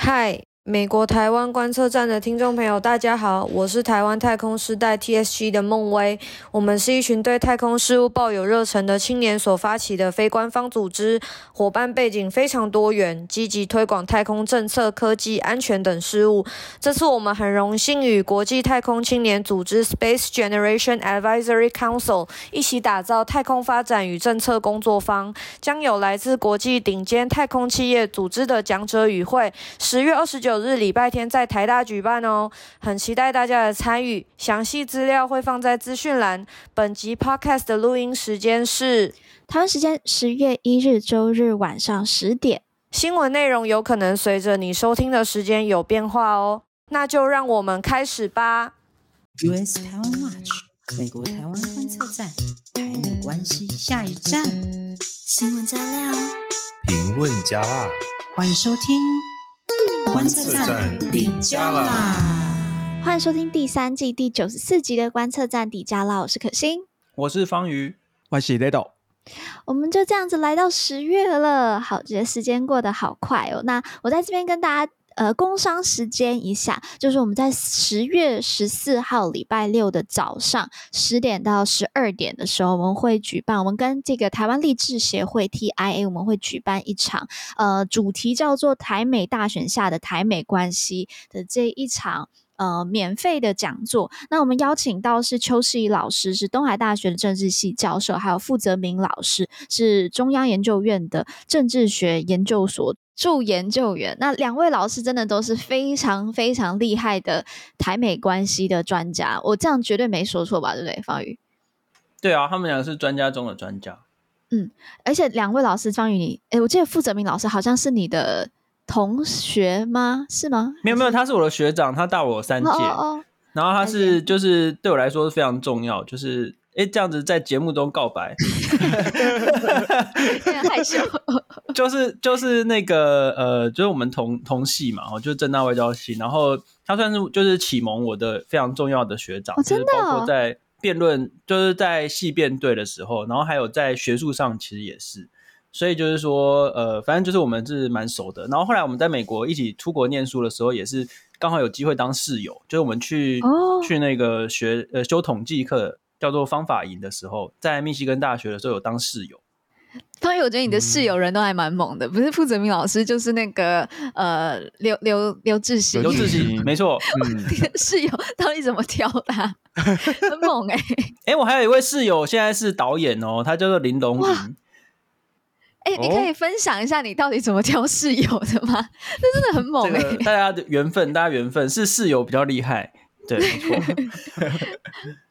Hi 美国台湾观测站的听众朋友，大家好，我是台湾太空时代 TSG 的孟威。我们是一群对太空事务抱有热忱的青年所发起的非官方组织，伙伴背景非常多元，积极推广太空政策、科技、安全等事务。这次我们很荣幸与国际太空青年组织 Space Generation Advisory Council 一起打造太空发展与政策工作坊，将有来自国际顶尖太空企业组织的讲者与会。十月二十九日礼拜天在台大举办哦，很期待大家的参与。详细资料会放在资讯栏。本集 Podcast 的录音时间是台湾时间十月一日周日晚上十点。新闻内容有可能随着你收听的时间有变化哦。那就让我们开始吧。US 台湾 Watch 美国台湾观测站，台美关系下一站。新闻加料，评论加辣，欢迎收听。观测站底加啦！欢迎收听第三季第九十四集的观测站底加啦！我是可心，我是方瑜，我是 Ledo。我们就这样子来到十月了，好，觉得时间过得好快哦。那我在这边跟大家。呃，工商时间一下，就是我们在十月十四号礼拜六的早上十点到十二点的时候，我们会举办，我们跟这个台湾励志协会 TIA，我们会举办一场，呃，主题叫做台美大选下的台美关系的这一场。呃，免费的讲座，那我们邀请到是邱世仪老师，是东海大学的政治系教授，还有傅泽明老师，是中央研究院的政治学研究所助研究员。那两位老师真的都是非常非常厉害的台美关系的专家，我这样绝对没说错吧？对不对，方宇？对啊，他们两个是专家中的专家。嗯，而且两位老师，方宇你，哎，我记得傅泽明老师好像是你的。同学吗？是吗？没有没有，他是我的学长，他大我三届。Oh, oh, oh. 然后他是就是对我来说是非常重要，就是哎这样子在节目中告白，害羞。就是就是那个呃，就是我们同同系嘛，哦，就是政大外交系。然后他算是就是启蒙我的非常重要的学长，真的，包括在辩论，就是在系辩队的时候，然后还有在学术上其实也是。所以就是说，呃，反正就是我们是蛮熟的。然后后来我们在美国一起出国念书的时候，也是刚好有机会当室友。就是我们去、哦、去那个学呃修统计课，叫做方法营的时候，在密西根大学的时候有当室友。方宇，我觉得你的室友人都还蛮猛的，嗯、不是傅泽明老师，就是那个呃刘刘刘志行。刘志行，没错。嗯、室友到底怎么挑的？很猛哎、欸！哎、欸，我还有一位室友，现在是导演哦，他叫做林龙云。哎、欸，你可以分享一下你到底怎么挑室友的吗？那真的很猛哎、欸！大家的缘分，大家缘分是室友比较厉害，对，没错。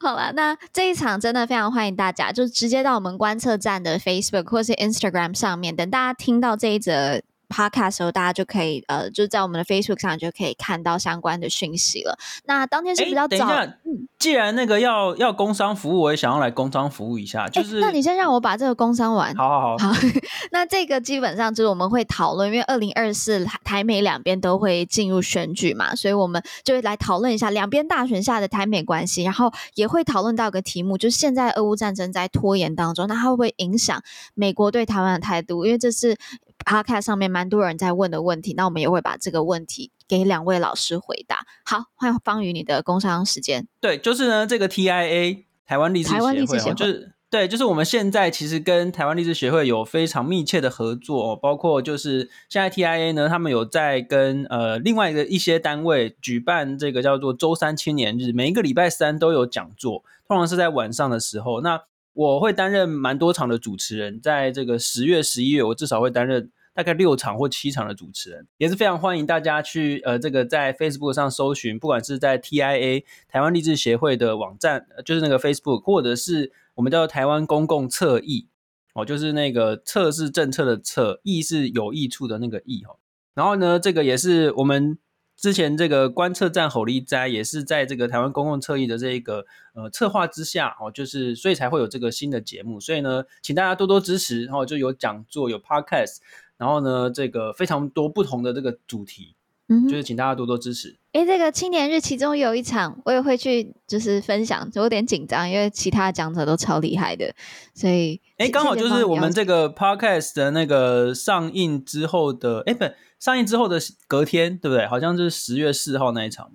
好了，那这一场真的非常欢迎大家，就直接到我们观测站的 Facebook 或是 Instagram 上面，等大家听到这一则。Podcast 的时候，大家就可以呃，就在我们的 Facebook 上就可以看到相关的讯息了。那当天是比较早。欸、等一下，嗯，既然那个要要工商服务，我也想要来工商服务一下。就是，欸、那你先让我把这个工商完。好好好。好，那这个基本上就是我们会讨论，因为二零二四台美两边都会进入选举嘛，所以我们就会来讨论一下两边大选下的台美关系，然后也会讨论到个题目，就是现在俄乌战争在拖延当中，那它会不会影响美国对台湾的态度？因为这是。Podcast 上面蛮多人在问的问题，那我们也会把这个问题给两位老师回答。好，欢迎方宇你的工商时间。对，就是呢，这个 TIA 台湾励志协会，协会就是对，就是我们现在其实跟台湾励志协会有非常密切的合作，包括就是现在 TIA 呢，他们有在跟呃另外一个一些单位举办这个叫做周三青年日，每一个礼拜三都有讲座，通常是在晚上的时候。那我会担任蛮多场的主持人，在这个十月、十一月，我至少会担任大概六场或七场的主持人，也是非常欢迎大家去呃这个在 Facebook 上搜寻，不管是在 TIA 台湾励志协会的网站，就是那个 Facebook，或者是我们叫台湾公共策益哦，就是那个策是政策的策，益是有益处的那个益哦。然后呢，这个也是我们。之前这个观测站吼力哉也是在这个台湾公共策益的这个呃策划之下哦，就是所以才会有这个新的节目，所以呢，请大家多多支持，然后就有讲座有 podcast，然后呢，这个非常多不同的这个主题，嗯，就是请大家多多支持。哎，这个青年日其中有一场我也会去，就是分享，就有点紧张，因为其他讲者都超厉害的，所以哎，刚好就是我们这个 podcast 的那个上映之后的，哎不。上映之后的隔天，对不对？好像就是十月四号那一场。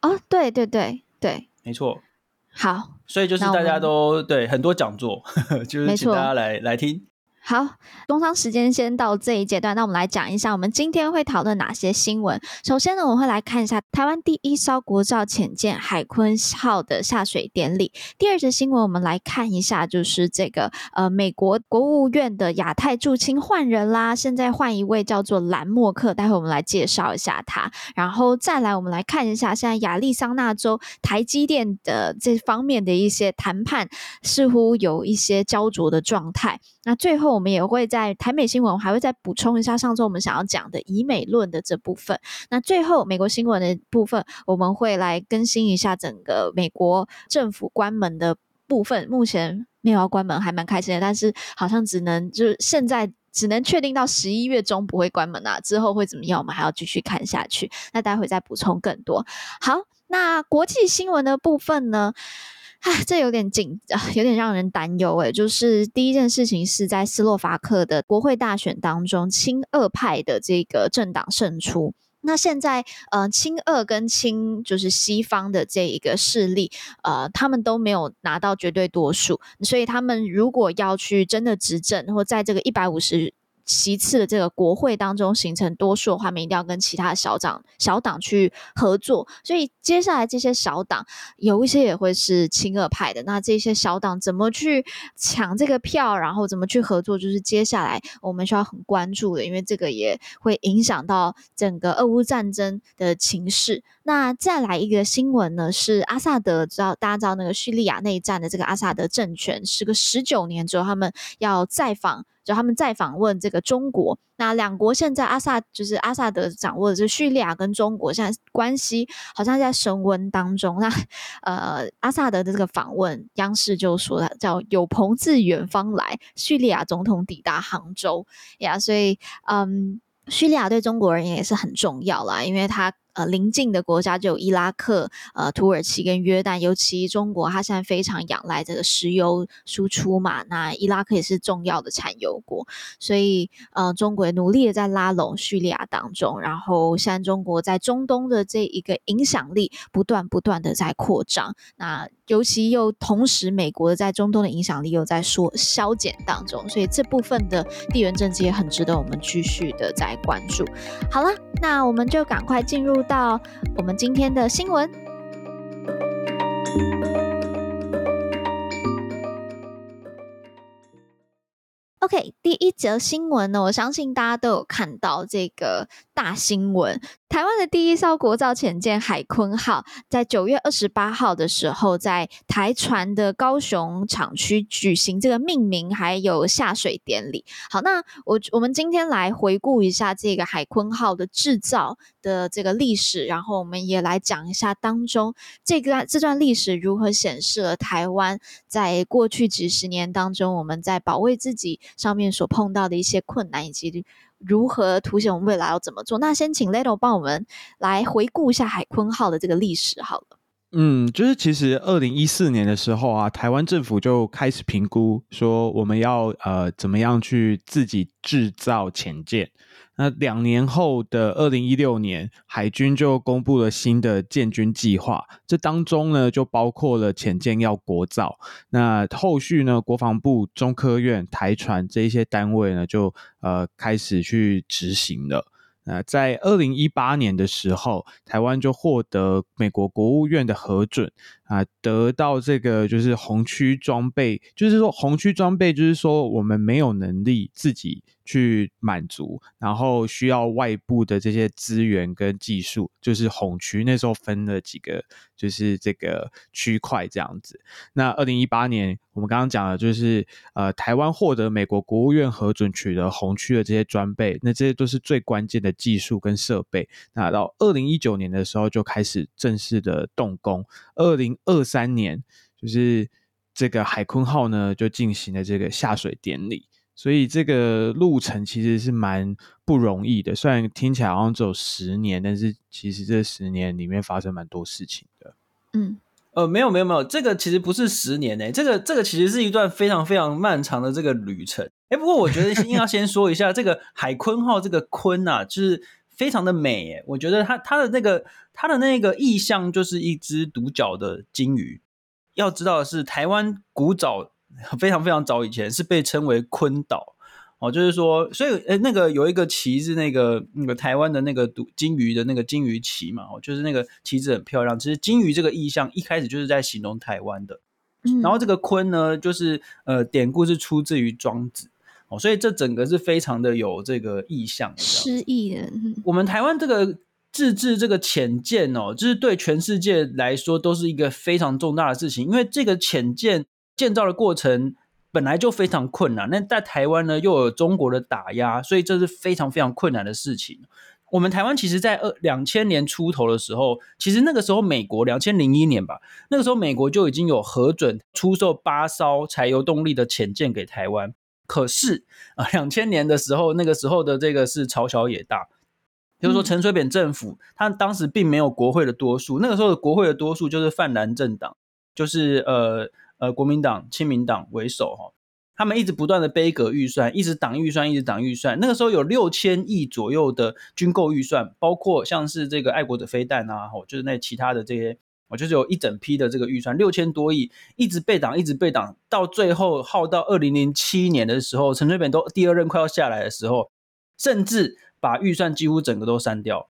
哦，对对对对，没错。好，所以就是大家都对很多讲座，就是请大家来来听。好，工商时间先到这一阶段，那我们来讲一下我们今天会讨论哪些新闻。首先呢，我们会来看一下台湾第一艘国造潜舰海鲲号的下水典礼。第二则新闻，我们来看一下，就是这个呃，美国国务院的亚太驻青换人啦，现在换一位叫做兰莫克，待会我们来介绍一下他。然后再来，我们来看一下现在亚利桑那州台积电的这方面的一些谈判，似乎有一些焦灼的状态。那最后。我们也会在台美新闻，还会再补充一下上周我们想要讲的以美论的这部分。那最后美国新闻的部分，我们会来更新一下整个美国政府关门的部分。目前没有要关门，还蛮开心的，但是好像只能就是现在只能确定到十一月中不会关门啊，之后会怎么样，我们还要继续看下去。那待会再补充更多。好，那国际新闻的部分呢？啊，这有点紧，有点让人担忧诶。就是第一件事情是在斯洛伐克的国会大选当中，亲俄派的这个政党胜出。那现在，呃，亲俄跟亲就是西方的这一个势力，呃，他们都没有拿到绝对多数，所以他们如果要去真的执政，或在这个一百五十。其次的这个国会当中形成多数的话，我们一定要跟其他小党小党去合作。所以接下来这些小党有一些也会是亲俄派的。那这些小党怎么去抢这个票，然后怎么去合作，就是接下来我们需要很关注的，因为这个也会影响到整个俄乌战争的情势。那再来一个新闻呢，是阿萨德，知道大家知道那个叙利亚内战的这个阿萨德政权，时隔十九年之后，他们要再访。就他们再访问这个中国，那两国现在阿萨就是阿萨德掌握的这叙利亚跟中国现在关系好像在升温当中。那呃，阿萨德的这个访问，央视就说了叫“有朋自远方来”，叙利亚总统抵达杭州呀，所以嗯，叙利亚对中国人也是很重要啦，因为他。呃，邻近的国家就有伊拉克、呃，土耳其跟约旦，尤其中国，它现在非常仰赖这个石油输出嘛。那伊拉克也是重要的产油国，所以呃，中国也努力的在拉拢叙利亚当中。然后，现在中国在中东的这一个影响力不断不断的在扩张。那尤其又同时，美国在中东的影响力又在缩削减当中，所以这部分的地缘政治也很值得我们继续的在关注。好了，那我们就赶快进入。到我们今天的新闻。OK，第一则新闻呢，我相信大家都有看到这个大新闻。台湾的第一艘国造潜舰海鲲号，在九月二十八号的时候，在台船的高雄厂区举行这个命名还有下水典礼。好，那我我们今天来回顾一下这个海鲲号的制造的这个历史，然后我们也来讲一下当中这个这段历史如何显示了台湾在过去几十年当中，我们在保卫自己上面所碰到的一些困难以及。如何凸显我们未来要怎么做？那先请 Leto 帮我们来回顾一下海鲲号的这个历史好了。嗯，就是其实二零一四年的时候啊，台湾政府就开始评估说我们要呃怎么样去自己制造潜舰。那两年后的二零一六年，海军就公布了新的建军计划，这当中呢就包括了潜舰要国造。那后续呢，国防部、中科院、台船这一些单位呢，就呃开始去执行了。那在二零一八年的时候，台湾就获得美国国务院的核准。啊，得到这个就是红区装备，就是说红区装备，就是说我们没有能力自己去满足，然后需要外部的这些资源跟技术，就是红区那时候分了几个，就是这个区块这样子。那二零一八年我们刚刚讲的就是呃，台湾获得美国国务院核准取得红区的这些装备，那这些都是最关键的技术跟设备。那到二零一九年的时候就开始正式的动工，二零。二三年，就是这个海鲲号呢，就进行了这个下水典礼，所以这个路程其实是蛮不容易的。虽然听起来好像只有十年，但是其实这十年里面发生蛮多事情的。嗯，呃，没有没有没有，这个其实不是十年诶，这个这个其实是一段非常非常漫长的这个旅程。哎，不过我觉得先要先说一下这个海鲲号这个鲲啊，就是非常的美诶，我觉得它它的那个它的那个意象就是一只独角的鲸鱼。要知道的是，台湾古早非常非常早以前是被称为坤岛。哦，就是说，所以，呃，那个有一个旗是那个那个台湾的那个独金鱼的那个金鱼旗嘛，哦，就是那个旗子很漂亮。其实金鱼这个意象一开始就是在形容台湾的，嗯，然后这个鲲呢，就是呃，典故是出自于庄子，哦，所以这整个是非常的有这个意象，诗意的。我们台湾这个自制这个浅见哦，就是对全世界来说都是一个非常重大的事情，因为这个潜舰建造的过程。本来就非常困难，那在台湾呢又有中国的打压，所以这是非常非常困难的事情。我们台湾其实，在二两千年出头的时候，其实那个时候美国两千零一年吧，那个时候美国就已经有核准出售八艘柴油动力的潜舰给台湾。可是啊，两千年的时候，那个时候的这个是朝小野大，就是说陈水扁政府他当时并没有国会的多数，那个时候的国会的多数就是泛蓝政党，就是呃。呃，国民党、亲民党为首哈，他们一直不断的杯葛预算，一直挡预算，一直挡预算。那个时候有六千亿左右的军购预算，包括像是这个爱国者飞弹啊，吼，就是那其他的这些，我就是有一整批的这个预算，六千多亿，一直被挡，一直被挡，到最后耗到二零零七年的时候，陈水扁都第二任快要下来的时候，甚至把预算几乎整个都删掉。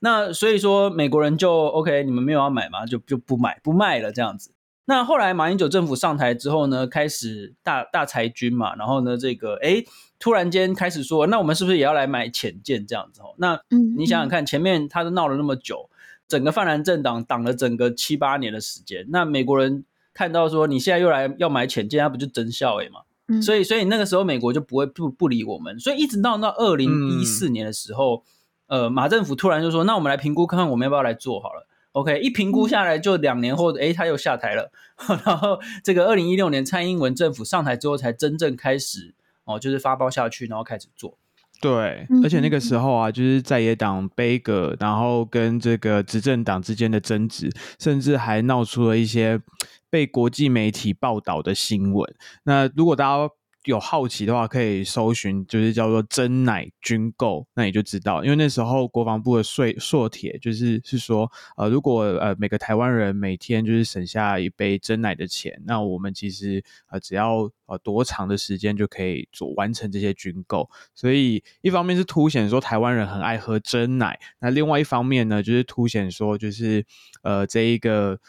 那所以说，美国人就 OK，你们没有要买吗？就就不买不卖了这样子。那后来马英九政府上台之后呢，开始大大裁军嘛，然后呢，这个哎突然间开始说，那我们是不是也要来买潜舰这样子？哦，那你想想看，前面他都闹了那么久，整个泛蓝政党挡了整个七八年的时间，那美国人看到说你现在又来要买潜舰，那不就真笑诶嘛？所以所以那个时候美国就不会不不理我们，所以一直到到二零一四年的时候，呃，马政府突然就说，那我们来评估看看我们要不要来做好了。OK，一评估下来就两年后，哎、嗯，他又下台了。然后这个二零一六年蔡英文政府上台之后，才真正开始哦，就是发包下去，然后开始做。对，而且那个时候啊，就是在野党杯葛，然后跟这个执政党之间的争执，甚至还闹出了一些被国际媒体报道的新闻。那如果大家有好奇的话，可以搜寻，就是叫做“珍奶军购”，那你就知道，因为那时候国防部的税硕铁就是是说，呃，如果呃每个台湾人每天就是省下一杯珍奶的钱，那我们其实呃只要呃多长的时间就可以做完成这些军购，所以一方面是凸显说台湾人很爱喝珍奶，那另外一方面呢，就是凸显说就是呃这一个。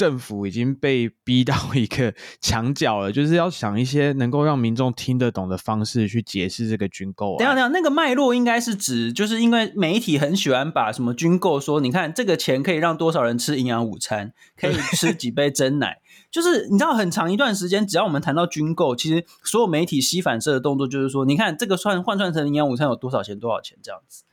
政府已经被逼到一个墙角了，就是要想一些能够让民众听得懂的方式去解释这个军购啊。等下，等下，那个脉络应该是指，就是因为媒体很喜欢把什么军购说，你看这个钱可以让多少人吃营养午餐，可以吃几杯真奶，就是你知道很长一段时间，只要我们谈到军购，其实所有媒体吸反射的动作就是说，你看这个算换算成营养午餐有多少钱，多少钱这样子，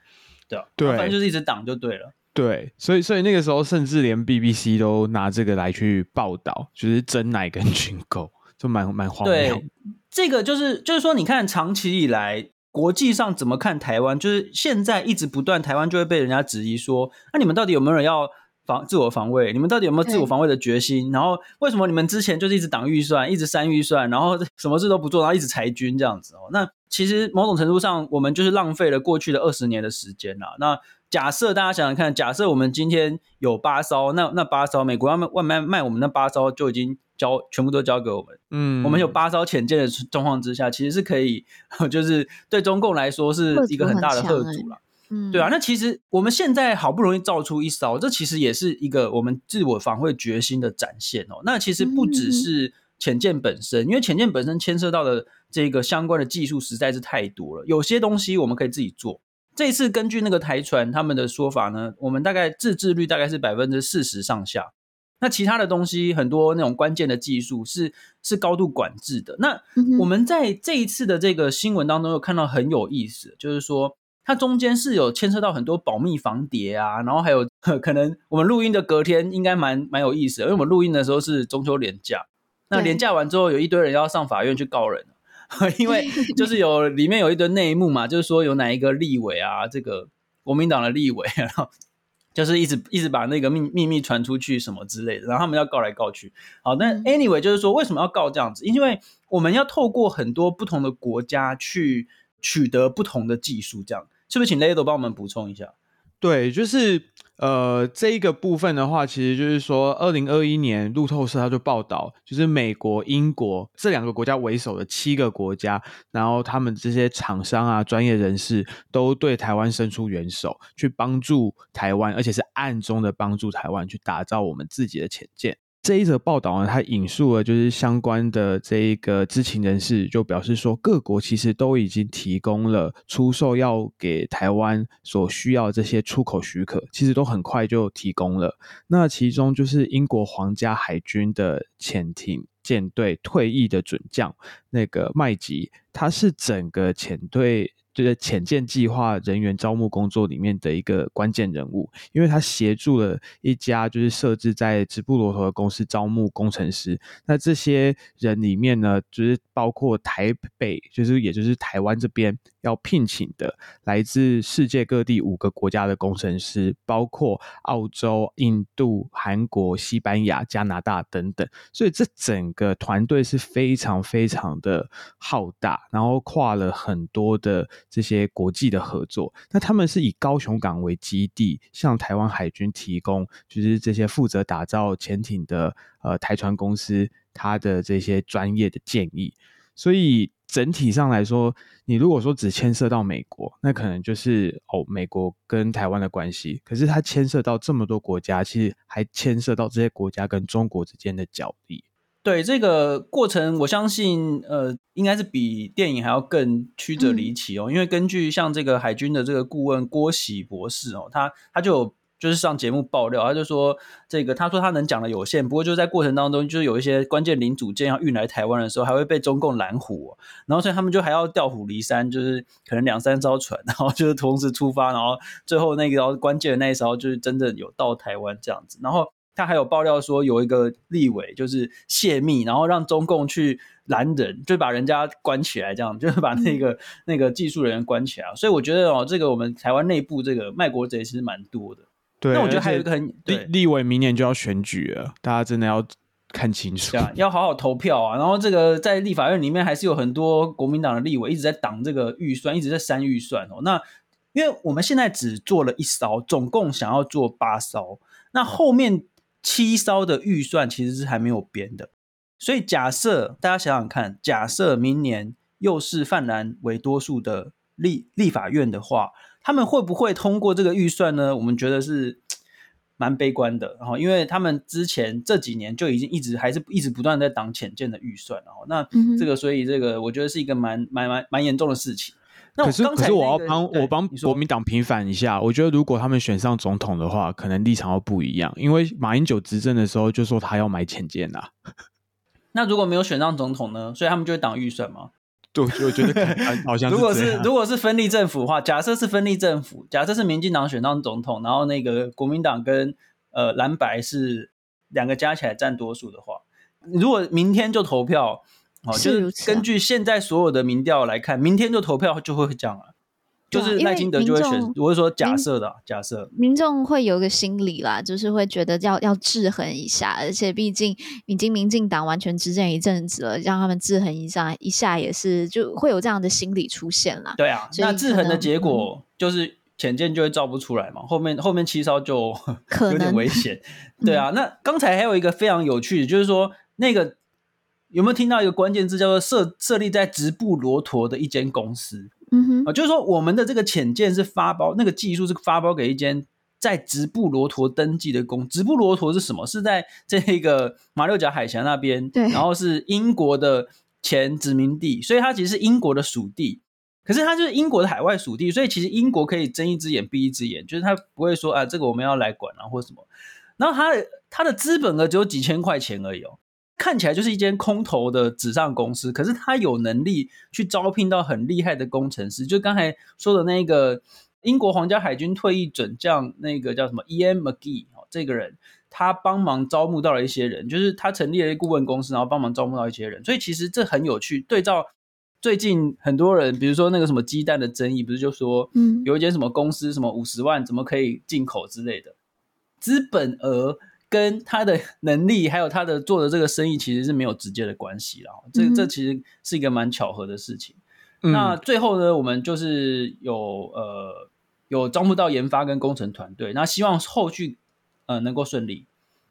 对啊，对，反正就是一直挡就对了。对，所以所以那个时候，甚至连 BBC 都拿这个来去报道，就是真奶跟群购，就蛮蛮荒谬。对，这个就是就是说，你看长期以来国际上怎么看台湾，就是现在一直不断，台湾就会被人家质疑说，那、啊、你们到底有没有人要防自我防卫？你们到底有没有自我防卫的决心？然后为什么你们之前就是一直挡预算，一直删预算，然后什么事都不做，然后一直裁军这样子哦？那其实某种程度上，我们就是浪费了过去的二十年的时间啦。那假设大家想想看，假设我们今天有八艘，那那八艘美国要卖外卖卖我们那八艘就已经交全部都交给我们，嗯，我们有八艘潜舰的状况之下，其实是可以，就是对中共来说是一个很大的贺阻了，嗯，对啊，那其实我们现在好不容易造出一艘，这其实也是一个我们自我防卫决心的展现哦。那其实不只是潜舰本身，因为潜舰本身牵涉到的这个相关的技术实在是太多了，有些东西我们可以自己做。这一次根据那个台船他们的说法呢，我们大概自制率大概是百分之四十上下。那其他的东西很多那种关键的技术是是高度管制的。那我们在这一次的这个新闻当中有看到很有意思，就是说它中间是有牵涉到很多保密防谍啊，然后还有 可能我们录音的隔天应该蛮蛮有意思的，因为我们录音的时候是中秋连假，那连假完之后有一堆人要上法院去告人。因为就是有 里面有一堆内幕嘛，就是说有哪一个立委啊，这个国民党的立委，然后就是一直一直把那个秘秘密传出去什么之类的，然后他们要告来告去。好，那 anyway 就是说，为什么要告这样子？因为我们要透过很多不同的国家去取得不同的技术，这样是不是？请 Lado 帮我们补充一下。对，就是呃，这一个部分的话，其实就是说，二零二一年路透社他就报道，就是美国、英国这两个国家为首的七个国家，然后他们这些厂商啊、专业人士都对台湾伸出援手，去帮助台湾，而且是暗中的帮助台湾去打造我们自己的潜舰。这一则报道呢，它引述了就是相关的这一个知情人士就表示说，各国其实都已经提供了出售要给台湾所需要的这些出口许可，其实都很快就提供了。那其中就是英国皇家海军的潜艇舰队退役的准将那个麦吉，他是整个潜队。就是潜舰计划人员招募工作里面的一个关键人物，因为他协助了一家就是设置在直布罗陀的公司招募工程师。那这些人里面呢，就是包括台北，就是也就是台湾这边要聘请的来自世界各地五个国家的工程师，包括澳洲、印度、韩国、西班牙、加拿大等等。所以这整个团队是非常非常的浩大，然后跨了很多的。这些国际的合作，那他们是以高雄港为基地，向台湾海军提供，就是这些负责打造潜艇的呃台船公司，他的这些专业的建议。所以整体上来说，你如果说只牵涉到美国，那可能就是哦美国跟台湾的关系。可是它牵涉到这么多国家，其实还牵涉到这些国家跟中国之间的角力。对这个过程，我相信，呃，应该是比电影还要更曲折离奇哦。嗯、因为根据像这个海军的这个顾问郭喜博士哦，他他就有就是上节目爆料，他就说这个他说他能讲的有限，不过就在过程当中，就是有一些关键零组件要运来台湾的时候，还会被中共拦虎、哦，然后所以他们就还要调虎离山，就是可能两三艘船，然后就是同时出发，然后最后那个关键的那一艘就是真的有到台湾这样子，然后。他还有爆料说，有一个立委就是泄密，然后让中共去拦人，就把人家关起来，这样就是把那个、嗯、那个技术人员关起来。所以我觉得哦，这个我们台湾内部这个卖国贼其实蛮多的。对，那我觉得还有一个很对立立委明年就要选举了，大家真的要看清楚，要好好投票啊。然后这个在立法院里面还是有很多国民党的立委一直在挡这个预算，一直在删预算哦。那因为我们现在只做了一艘，总共想要做八艘，那后面。七艘的预算其实是还没有编的，所以假设大家想想看，假设明年又是泛蓝为多数的立立法院的话，他们会不会通过这个预算呢？我们觉得是 蛮悲观的。然后，因为他们之前这几年就已经一直还是一直不断在挡浅见的预算，然后那这个，所以这个我觉得是一个蛮蛮蛮蛮严重的事情。可是，可是我要帮我帮国民党平反一下。我觉得如果他们选上总统的话，可能立场会不一样。因为马英九执政的时候就说他要买浅见呐。那如果没有选上总统呢？所以他们就会挡预算吗？对，我觉得好像。如果是如果是分立政府的话，假设是分立政府，假设是民进党选上总统，然后那个国民党跟呃蓝白是两个加起来占多数的话，如果明天就投票。哦，就是根据现在所有的民调来看，明天就投票就会这样啊，就是赖清德就会选。我是说假设的，假设民众会有个心理啦，就是会觉得要要制衡一下，而且毕竟已经民进党完全执政一阵子了，让他们制衡一下，一下也是就会有这样的心理出现啦。对啊，那制衡的结果就是浅见就会造不出来嘛，后面后面七烧就有点危险。对啊，那刚才还有一个非常有趣的，就是说那个。有没有听到一个关键字叫做设设立在直布罗陀的一间公司？嗯哼，啊，就是说我们的这个潜舰是发包，那个技术是发包给一间在直布罗陀登记的公。直布罗陀是什么？是在这个马六甲海峡那边，对，然后是英国的前殖民地，所以它其实是英国的属地。可是它就是英国的海外属地，所以其实英国可以睁一只眼闭一只眼，就是它不会说啊，这个我们要来管啊，或什么。然后它它的资本额只有几千块钱而已哦。看起来就是一间空头的纸上公司，可是他有能力去招聘到很厉害的工程师。就刚才说的那个英国皇家海军退役准将，那个叫什么 Ian McGee 哦，这个人他帮忙招募到了一些人，就是他成立了一个顾问公司，然后帮忙招募到一些人。所以其实这很有趣。对照最近很多人，比如说那个什么鸡蛋的争议，不是就说，嗯，有一间什么公司什么五十万怎么可以进口之类的。资本额跟他的 能力，还有他的做的这个生意，其实是没有直接的关系了。这、嗯、这其实是一个蛮巧合的事情。嗯、那最后呢，我们就是有呃有招募到研发跟工程团队，那希望后续呃能够顺利。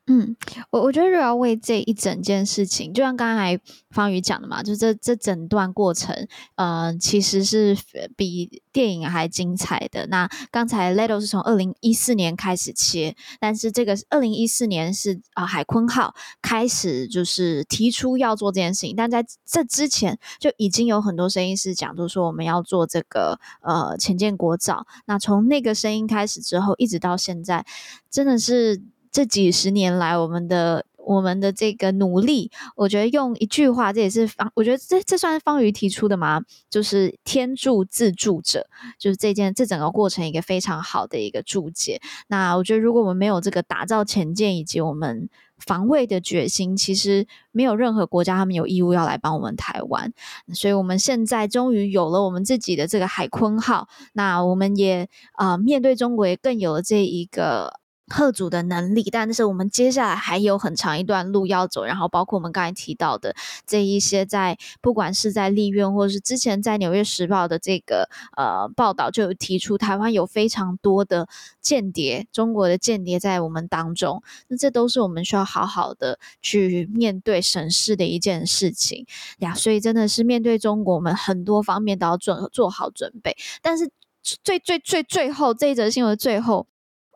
嗯，我我觉得如果要为这一整件事情，就像刚才方宇讲的嘛，就这这整段过程，呃，其实是比电影还精彩的。那刚才 Ledo 是从二零一四年开始切，但是这个二零一四年是啊、海鲲号开始就是提出要做这件事情，但在这之前就已经有很多声音是讲，就是说我们要做这个呃潜舰国造。那从那个声音开始之后，一直到现在，真的是。这几十年来，我们的我们的这个努力，我觉得用一句话，这也是方，我觉得这这算是方瑜提出的吗？就是天助自助者，就是这件这整个过程一个非常好的一个注解。那我觉得，如果我们没有这个打造前舰以及我们防卫的决心，其实没有任何国家他们有义务要来帮我们台湾。所以，我们现在终于有了我们自己的这个海鲲号，那我们也啊、面对中国也更有了这一个。贺主的能力，但是我们接下来还有很长一段路要走。然后，包括我们刚才提到的这一些在，不管是在立院，或是之前在《纽约时报》的这个呃报道，就有提出台湾有非常多的间谍，中国的间谍在我们当中。那这都是我们需要好好的去面对审视的一件事情呀。所以，真的是面对中国，我们很多方面都要做做好准备。但是最最最最后这一则新闻最后。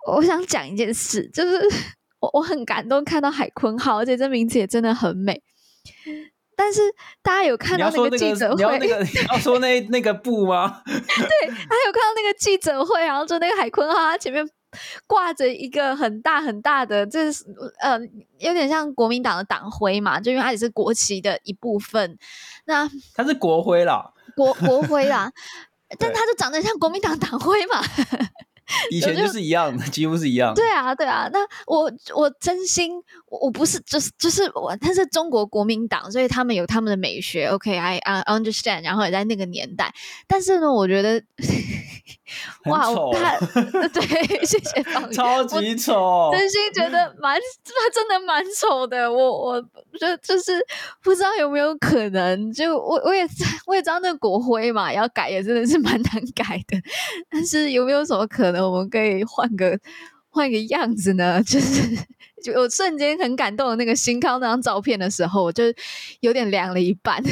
我想讲一件事，就是我我很感动看到海坤号，而且这名字也真的很美。但是大家有看到那个记者会？你要，那个、你要说那个、那个布吗？对，他有看到那个记者会，然后就那个海坤号，他前面挂着一个很大很大的，这是呃有点像国民党的党徽嘛，就因为它也是国旗的一部分。那它是国徽啦，国国徽啦，但它就长得像国民党党徽嘛。以前就是一样的，几乎是一样。对啊，对啊。那我我真心，我不是就是就是我，他是中国国民党，所以他们有他们的美学。OK，I、okay, I understand。然后也在那个年代，但是呢，我觉得 哇，他对，谢谢方宇，超级丑，真心觉得 蛮他真的蛮丑的。我我就就是不知道有没有可能，就我我也我也知道那个国徽嘛，要改也真的是蛮难改的，但是有没有什么可能？我们可以换个换个样子呢，就是就我瞬间很感动的那个新康那张照片的时候，我就有点凉了一半。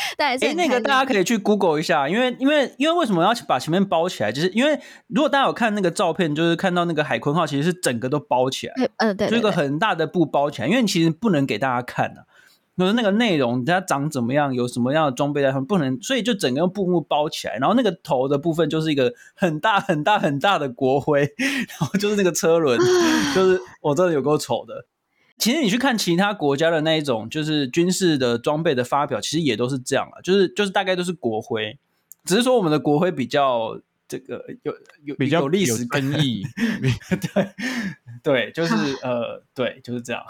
哎，那个大家可以去 Google 一下，因为因为因为为什么要把前面包起来？就是因为如果大家有看那个照片，就是看到那个海坤号其实是整个都包起来，嗯，对，就一个很大的布包起来，因为其实不能给大家看的、啊。就是那个内容，它长怎么样，有什么样的装备在，他们不能，所以就整个用布幕包起来，然后那个头的部分就是一个很大很大很大的国徽，然后就是那个车轮，就是我真的有够丑的。其实你去看其他国家的那一种，就是军事的装备的发表，其实也都是这样啊，就是就是大概都是国徽，只是说我们的国徽比较。这个有有比较有历史根意，对对，就是呃，对，就是这样。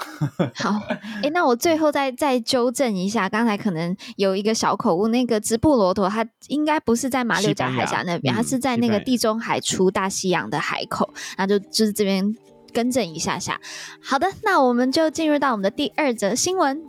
好，哎，那我最后再再纠正一下，刚才可能有一个小口误，那个直布罗陀它应该不是在马六甲海峡那边，它是在那个地中海出大西洋的海口，那就就是这边更正一下下。好的，那我们就进入到我们的第二则新闻。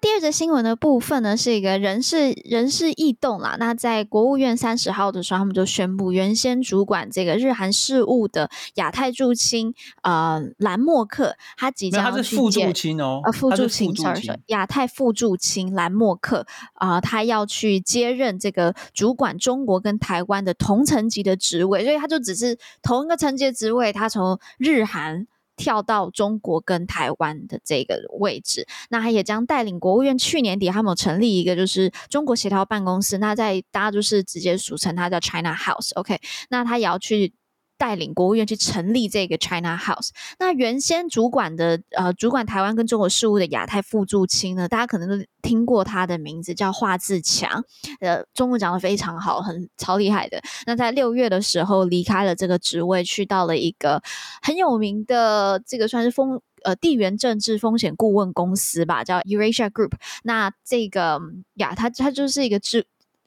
第二则新闻的部分呢，是一个人事人事异动啦。那在国务院三十号的时候，他们就宣布，原先主管这个日韩事务的亚太驻青呃兰默克，他即将他是副驻青哦，呃副驻青，sorry，亚太副驻青兰默克啊、呃，他要去接任这个主管中国跟台湾的同层级的职位，所以他就只是同一个层级的职位，他从日韩。跳到中国跟台湾的这个位置，那他也将带领国务院去年底他们有成立一个就是中国协调办公室，那在大家就是直接俗称它叫 China House，OK，、那他也要去。带领国务院去成立这个 China House。那原先主管的呃，主管台湾跟中国事务的亚太副驻青呢，大家可能都听过他的名字，叫华自强。呃，中文讲得非常好，很超厉害的。那在六月的时候离开了这个职位，去到了一个很有名的这个算是风呃地缘政治风险顾问公司吧，叫 Eurasia Group。那这个呀，它它就是一个智，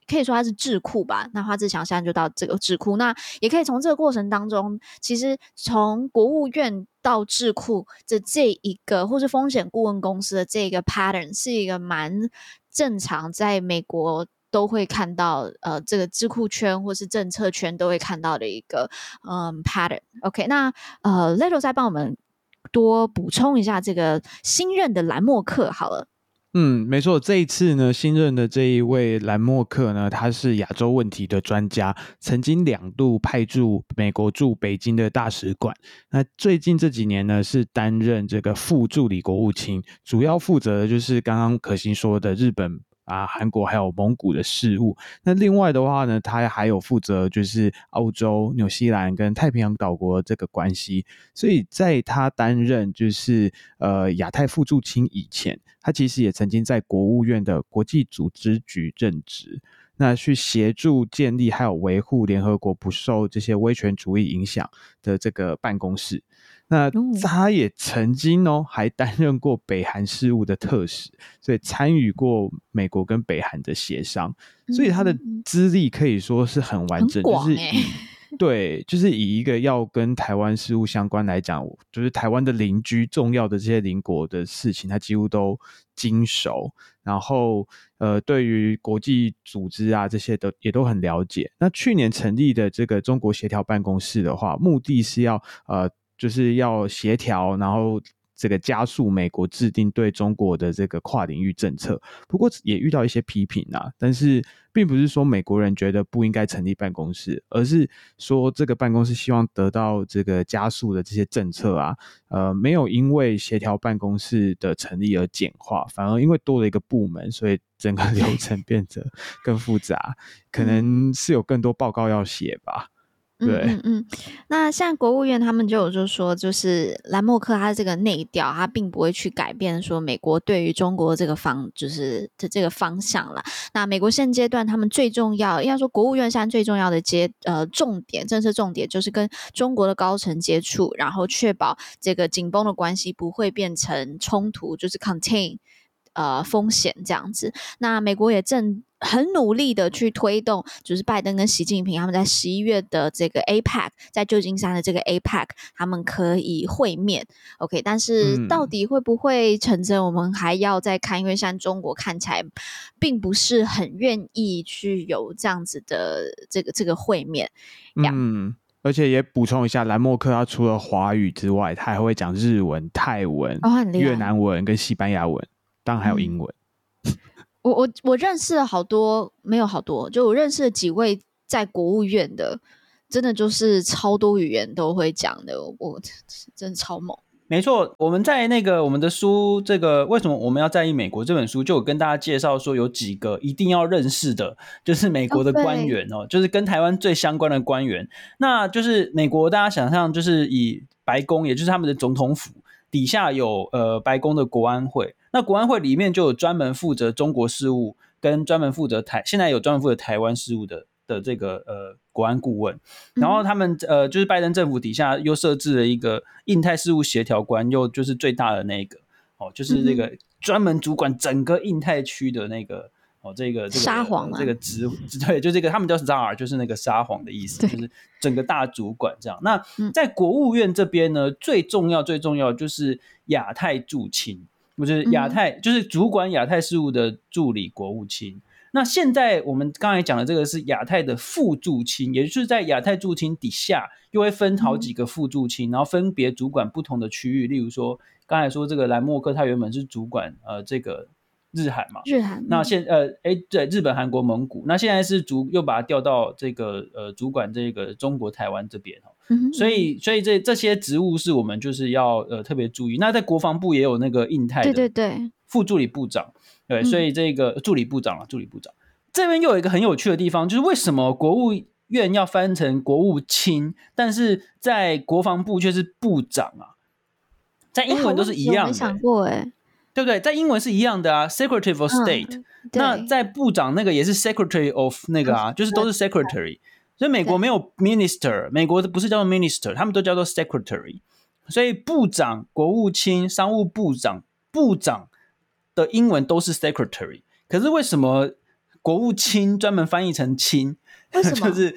可以说它是智库吧。那花志强现在就到这个智库，那也可以从这个过程当中，其实从国务院到智库的这一个，或是风险顾问公司的这个 pattern，是一个蛮正常，在美国。都会看到，呃，这个智库圈或是政策圈都会看到的一个，嗯，pattern。OK，那呃，Leo 再帮我们多补充一下这个新任的兰默克好了。嗯，没错，这一次呢，新任的这一位兰默克呢，他是亚洲问题的专家，曾经两度派驻美国驻北京的大使馆。那最近这几年呢，是担任这个副助理国务卿，主要负责的就是刚刚可心说的日本。啊，韩国还有蒙古的事务。那另外的话呢，他还有负责就是澳洲、纽西兰跟太平洋岛国这个关系。所以在他担任就是呃亚太副驻青以前，他其实也曾经在国务院的国际组织局任职，那去协助建立还有维护联合国不受这些威权主义影响的这个办公室。那他也曾经哦，还担任过北韩事务的特使，所以参与过美国跟北韩的协商，所以他的资历可以说是很完整，就是以对，就是以一个要跟台湾事务相关来讲，就是台湾的邻居、重要的这些邻国的事情，他几乎都经手。然后呃，对于国际组织啊这些都也都很了解。那去年成立的这个中国协调办公室的话，目的是要呃。就是要协调，然后这个加速美国制定对中国的这个跨领域政策。不过也遇到一些批评啊，但是并不是说美国人觉得不应该成立办公室，而是说这个办公室希望得到这个加速的这些政策啊，呃，没有因为协调办公室的成立而简化，反而因为多了一个部门，所以整个流程变得更复杂，可能是有更多报告要写吧。对，嗯嗯，那像国务院他们就有就说，就是兰默克他这个内调，他并不会去改变说美国对于中国这个方就是的这个方向了。那美国现阶段他们最重要，应该说国务院现在最重要的接呃重点政策重点就是跟中国的高层接触，然后确保这个紧绷的关系不会变成冲突，就是 contain。呃，风险这样子，那美国也正很努力的去推动，就是拜登跟习近平他们在十一月的这个 APEC，在旧金山的这个 APEC，他们可以会面，OK，但是到底会不会成真，我们还要再看，因为像中国看起来并不是很愿意去有这样子的这个这个会面。嗯，而且也补充一下，兰默克他除了华语之外，他还会讲日文、泰文、哦、越南文跟西班牙文。当然还有英文。嗯、我我我认识了好多，没有好多，就我认识了几位在国务院的，真的就是超多语言都会讲的，我真的超猛。没错，我们在那个我们的书，这个为什么我们要在意美国这本书，就有跟大家介绍说有几个一定要认识的，就是美国的官员哦，就是跟台湾最相关的官员。那就是美国，大家想象就是以白宫，也就是他们的总统府底下有呃白宫的国安会。那国安会里面就有专门负责中国事务，跟专门负责台，现在有专门负责台湾事务的的这个呃国安顾问，然后他们呃就是拜登政府底下又设置了一个印太事务协调官，又就是最大的那个哦，就是那个专门主管整个印太区的那个哦，这个这个沙皇这个职 对，就这个他们叫 czar，就是那个沙皇的意思，就是整个大主管这样。那在国务院这边呢，最重要最重要就是亚太驻青。不是亚太，就是主管亚太事务的助理国务卿。那现在我们刚才讲的这个是亚太的副驻青，也就是在亚太驻青底下又会分好几个副驻青，然后分别主管不同的区域。例如说，刚才说这个兰莫克，他原本是主管呃这个日韩嘛，日韩。那现呃哎对，日本、韩国、蒙古。那现在是主又把他调到这个呃主管这个中国台湾这边哦。所以，所以这这些职务是我们就是要呃特别注意。那在国防部也有那个印太的对对对副助理部长，对，对，对，所以这个助理部长啊，助理部长这边又有一个很有趣的地方，就是为什么国务院要翻成国务卿，但是在国防部却是部长啊？在英文都是一样的，没想过哎，对不对？在英文是一样的啊，Secretary of State，嗯。那在部长那个也是 Secretary of 那个啊，就是都是 Secretary。所以美国没有 minister，美国的不是叫做 minister，他们都叫做 secretary。所以部长、国务卿、商务部长、部长的英文都是 secretary。可是为什么国务卿专门翻译成卿？为什么？就是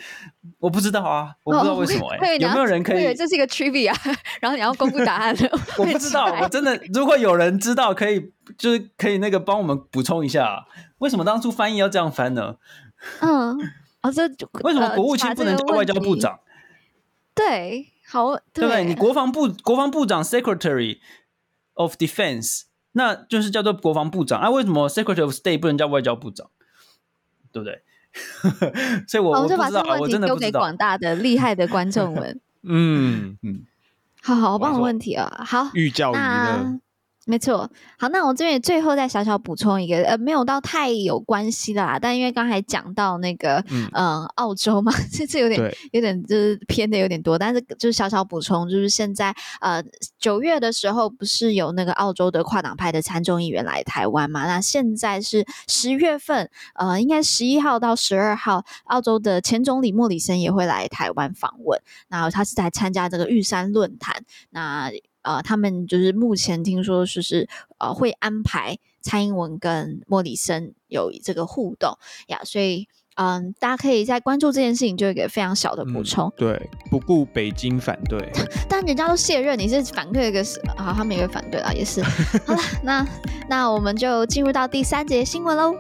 我不知道啊，我不知道为什么哎、有没有人可以？这是一个 trivia，然后你要公布答案 我不知道，我真的，如果有人知道，可以就是可以那个帮我们补充一下，为什么当初翻译要这样翻呢？嗯，哦，这为什么国务卿不能叫外交部长？对。好，对不对？你国防部国防部长 Secretary of Defense，那就是叫做国防部长啊。为什么 Secretary of State 不能叫外交部长？对不对？所以我，我我就把这个问题丢给广大的厉害的观众们。嗯嗯，好好，我帮我问题啊。好，寓教于乐。没错，好，那我这边最后再小小补充一个，呃，没有到太有关系的啦，但因为刚才讲到那个，嗯，呃、澳洲嘛，这次有点有点就是偏的有点多，但是就是小小补充，就是现在呃九月的时候不是有那个澳洲的跨党派的参众议员来台湾嘛？那现在是十月份，呃，应该十一号到十二号，澳洲的前总理莫里森也会来台湾访问，那他是在参加这个玉山论坛，那。呃，他们就是目前听说就是呃会安排蔡英文跟莫里森有这个互动呀，所以嗯、呃，大家可以在关注这件事情，就有一个非常小的补充。嗯、对，不顾北京反对，但人家都卸任，你是反对一个是好，他们也会反对啊，也是。好了，那那我们就进入到第三节新闻喽。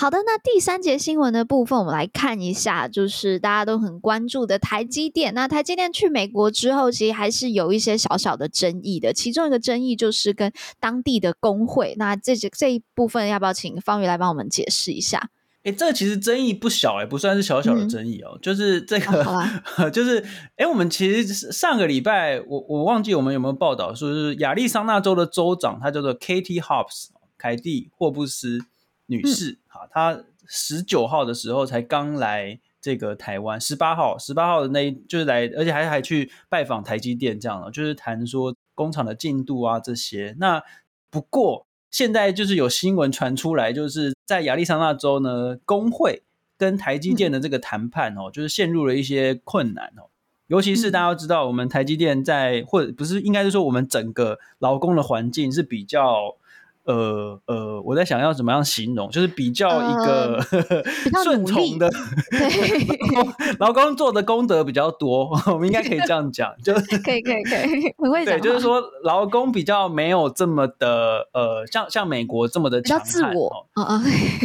好的，那第三节新闻的部分，我们来看一下，就是大家都很关注的台积电。那台积电去美国之后，其实还是有一些小小的争议的。其中一个争议就是跟当地的工会。那这这一部分，要不要请方宇来帮我们解释一下？哎，这个其实争议不小，哎，不算是小小的争议哦。嗯、就是这个，哦、就是哎，我们其实上个礼拜，我我忘记我们有没有报道，说是亚利桑那州的州长，他叫做 Katie Hobbs，凯蒂霍布斯。女士，哈、嗯，她十九号的时候才刚来这个台湾，十八号，十八号的那一就是来，而且还还去拜访台积电，这样的，就是谈说工厂的进度啊这些。那不过现在就是有新闻传出来，就是在亚利桑那州呢，工会跟台积电的这个谈判哦，嗯、就是陷入了一些困难哦。尤其是大家都知道，我们台积电在或者不是，应该是说我们整个劳工的环境是比较。呃呃，我在想要怎么样形容，就是比较一个 顺从的，对，老公做的功德比较多，我们应该可以这样讲，就可以可以可以。对，就是说老公比较没有这么的呃，像像美国这么的强悍，自我，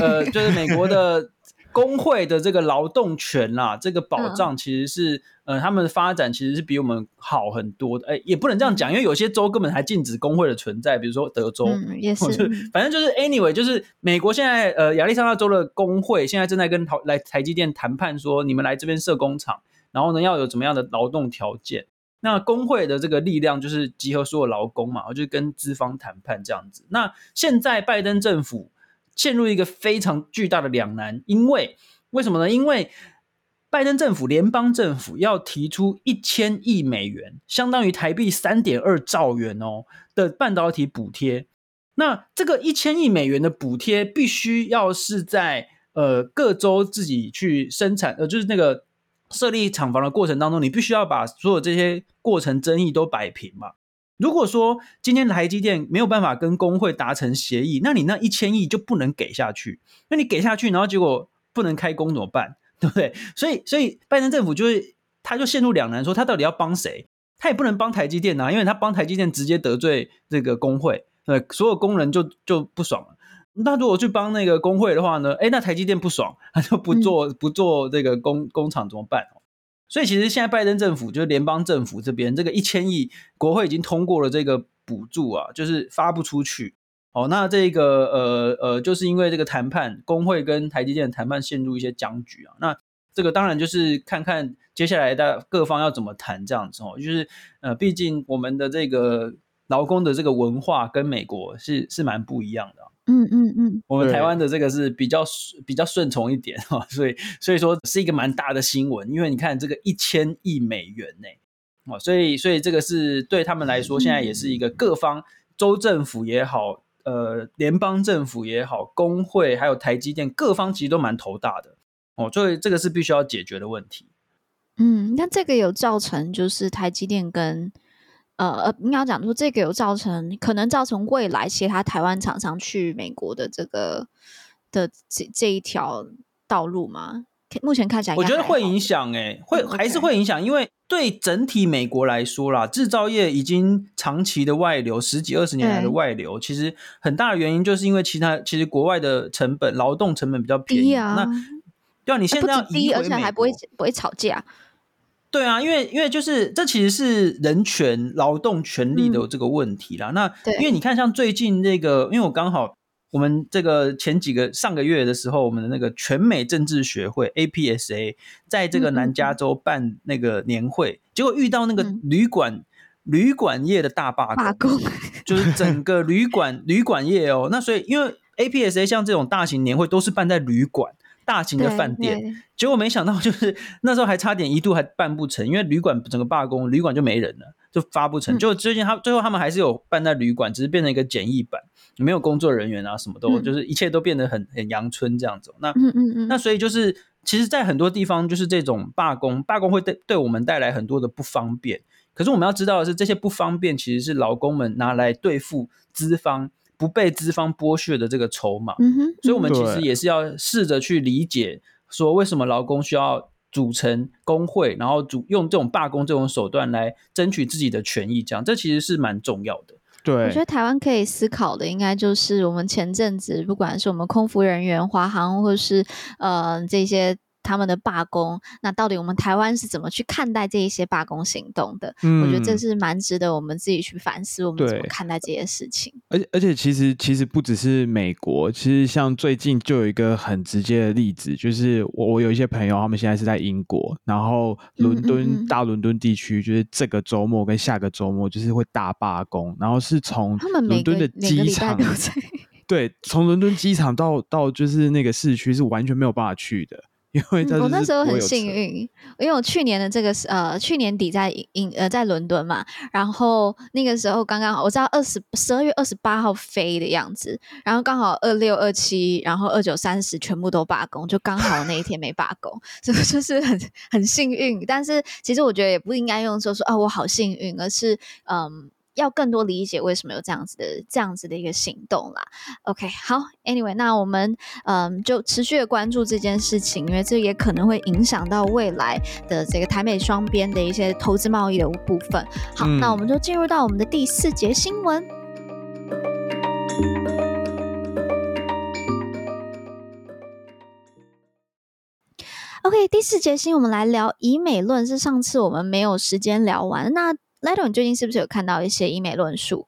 呃，就是美国的。工会的这个劳动权啦，这个保障其实是，嗯、呃，他们的发展其实是比我们好很多的。哎，也不能这样讲，因为有些州根本还禁止工会的存在，比如说德州，嗯、也是。反正就是 anyway，就是美国现在呃亚利桑那州的工会现在正在跟台来台积电谈判，说你们来这边设工厂，然后呢要有怎么样的劳动条件。那工会的这个力量就是集合所有劳工嘛，就是跟资方谈判这样子。那现在拜登政府。陷入一个非常巨大的两难，因为为什么呢？因为拜登政府联邦政府要提出一千亿美元，相当于台币三点二兆元哦的半导体补贴。那这个一千亿美元的补贴必须要是在呃各州自己去生产，呃就是那个设立厂房的过程当中，你必须要把所有这些过程争议都摆平嘛。如果说今天台积电没有办法跟工会达成协议，那你那一千亿就不能给下去。那你给下去，然后结果不能开工怎么办？对不对？所以，所以拜登政府就是，他就陷入两难，说他到底要帮谁？他也不能帮台积电啊，因为他帮台积电直接得罪这个工会，对，所有工人就就不爽了。那如果去帮那个工会的话呢？哎，那台积电不爽，他就不做不做这个工工厂怎么办？所以其实现在拜登政府就是联邦政府这边这个一千亿，国会已经通过了这个补助啊，就是发不出去。哦，那这个呃呃，就是因为这个谈判，工会跟台积电的谈判陷入一些僵局啊。那这个当然就是看看接下来的各方要怎么谈这样子哦。就是呃，毕竟我们的这个劳工的这个文化跟美国是是蛮不一样的。嗯嗯嗯，我们台湾的这个是比较比较顺从一点哈，所以所以说是一个蛮大的新闻，因为你看这个一千亿美元呢，哦，所以所以这个是对他们来说，现在也是一个各方州政府也好，呃，联邦政府也好，工会还有台积电各方其实都蛮头大的。哦，所以这个是必须要解决的问题。嗯，那这个有造成就是台积电跟呃，应该讲说这个有造成可能造成未来其他台湾厂商去美国的这个的这这一条道路吗？目前看起来，我觉得会影响，诶，会还是会影响，因为对整体美国来说啦，制造业已经长期的外流，十几二十年来的外流，其实很大的原因就是因为其他其实国外的成本，劳动成本比较便宜啊。那对啊，你现在要低，而且还不会不会吵架。对啊，因为因为就是这其实是人权、劳动权利的这个问题啦。嗯、那因为你看，像最近那个，因为我刚好我们这个前几个上个月的时候，我们的那个全美政治学会 APSA 在这个南加州办那个年会，嗯、结果遇到那个旅馆、嗯、旅馆业的大罢工，罢工就是整个旅馆旅馆业哦。那所以因为 APSA 像这种大型年会都是办在旅馆。大型的饭店，结果没想到就是那时候还差点一度还办不成，因为旅馆整个罢工，旅馆就没人了，就发不成。就最近他最后他们还是有办在旅馆，只是变成一个简易版，没有工作人员啊，什么都、嗯、就是一切都变得很很阳春这样子。那嗯嗯嗯，那所以就是其实，在很多地方就是这种罢工，罢工会对对我们带来很多的不方便。可是我们要知道的是，这些不方便其实是劳工们拿来对付资方。不被资方剥削的这个筹码，嗯哼，所以我们其实也是要试着去理解，说为什么劳工需要组成工会，然后主用这种罢工这种手段来争取自己的权益，这样这其实是蛮重要的。对，我觉得台湾可以思考的，应该就是我们前阵子，不管是我们空服人员、华航，或是呃这些。他们的罢工，那到底我们台湾是怎么去看待这一些罢工行动的？嗯，我觉得这是蛮值得我们自己去反思，我们怎么看待这些事情。而且，而且，其实，其实不只是美国，其实像最近就有一个很直接的例子，就是我我有一些朋友，他们现在是在英国，然后伦敦、嗯嗯嗯、大伦敦地区，就是这个周末跟下个周末就是会大罢工，然后是从伦敦的机场，对，从伦敦机场到到就是那个市区是完全没有办法去的。因为我那时候很幸运，因为我去年的这个呃去年底在英呃在伦敦嘛，然后那个时候刚刚好我知道二十十二月二十八号飞的样子，然后刚好二六二七，然后二九三十全部都罢工，就刚好那一天没罢工，这个就是很很幸运。但是其实我觉得也不应该用说说啊我好幸运，而是嗯。要更多理解为什么有这样子的这样子的一个行动啦。OK，好，Anyway，那我们嗯就持续的关注这件事情，因为这也可能会影响到未来的这个台美双边的一些投资贸易的部分。好，嗯、那我们就进入到我们的第四节新闻。OK，第四节新闻我们来聊以美论，是上次我们没有时间聊完那。Lito，你最近是不是有看到一些医美论述？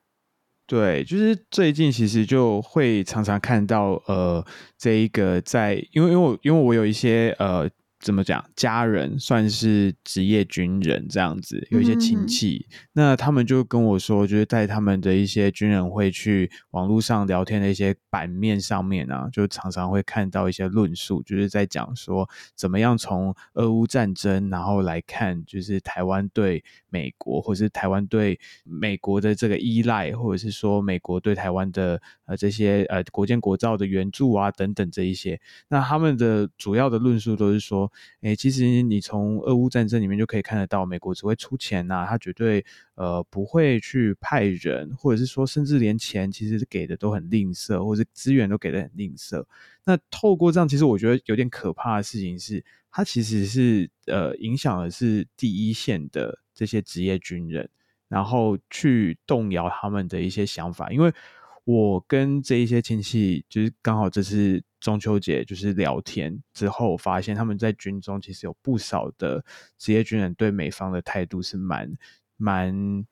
对，就是最近其实就会常常看到，呃，这一个在，因为因为我因为我有一些呃。怎么讲？家人算是职业军人这样子，有一些亲戚，嗯、那他们就跟我说，就是在他们的一些军人会去网络上聊天的一些版面上面啊，就常常会看到一些论述，就是在讲说怎么样从俄乌战争，然后来看，就是台湾对美国，或者是台湾对美国的这个依赖，或者是说美国对台湾的呃这些呃国建国造的援助啊等等这一些，那他们的主要的论述都是说。诶，其实你从俄乌战争里面就可以看得到，美国只会出钱呐、他绝对呃不会去派人，或者是说甚至连钱其实给的都很吝啬，或者资源都给的很吝啬。那透过这样，其实我觉得有点可怕的事情是，它其实是呃影响的是第一线的这些职业军人，然后去动摇他们的一些想法，因为。我跟这一些亲戚，就是刚好这次中秋节，就是聊天之后，发现他们在军中其实有不少的职业军人对美方的态度是蛮蛮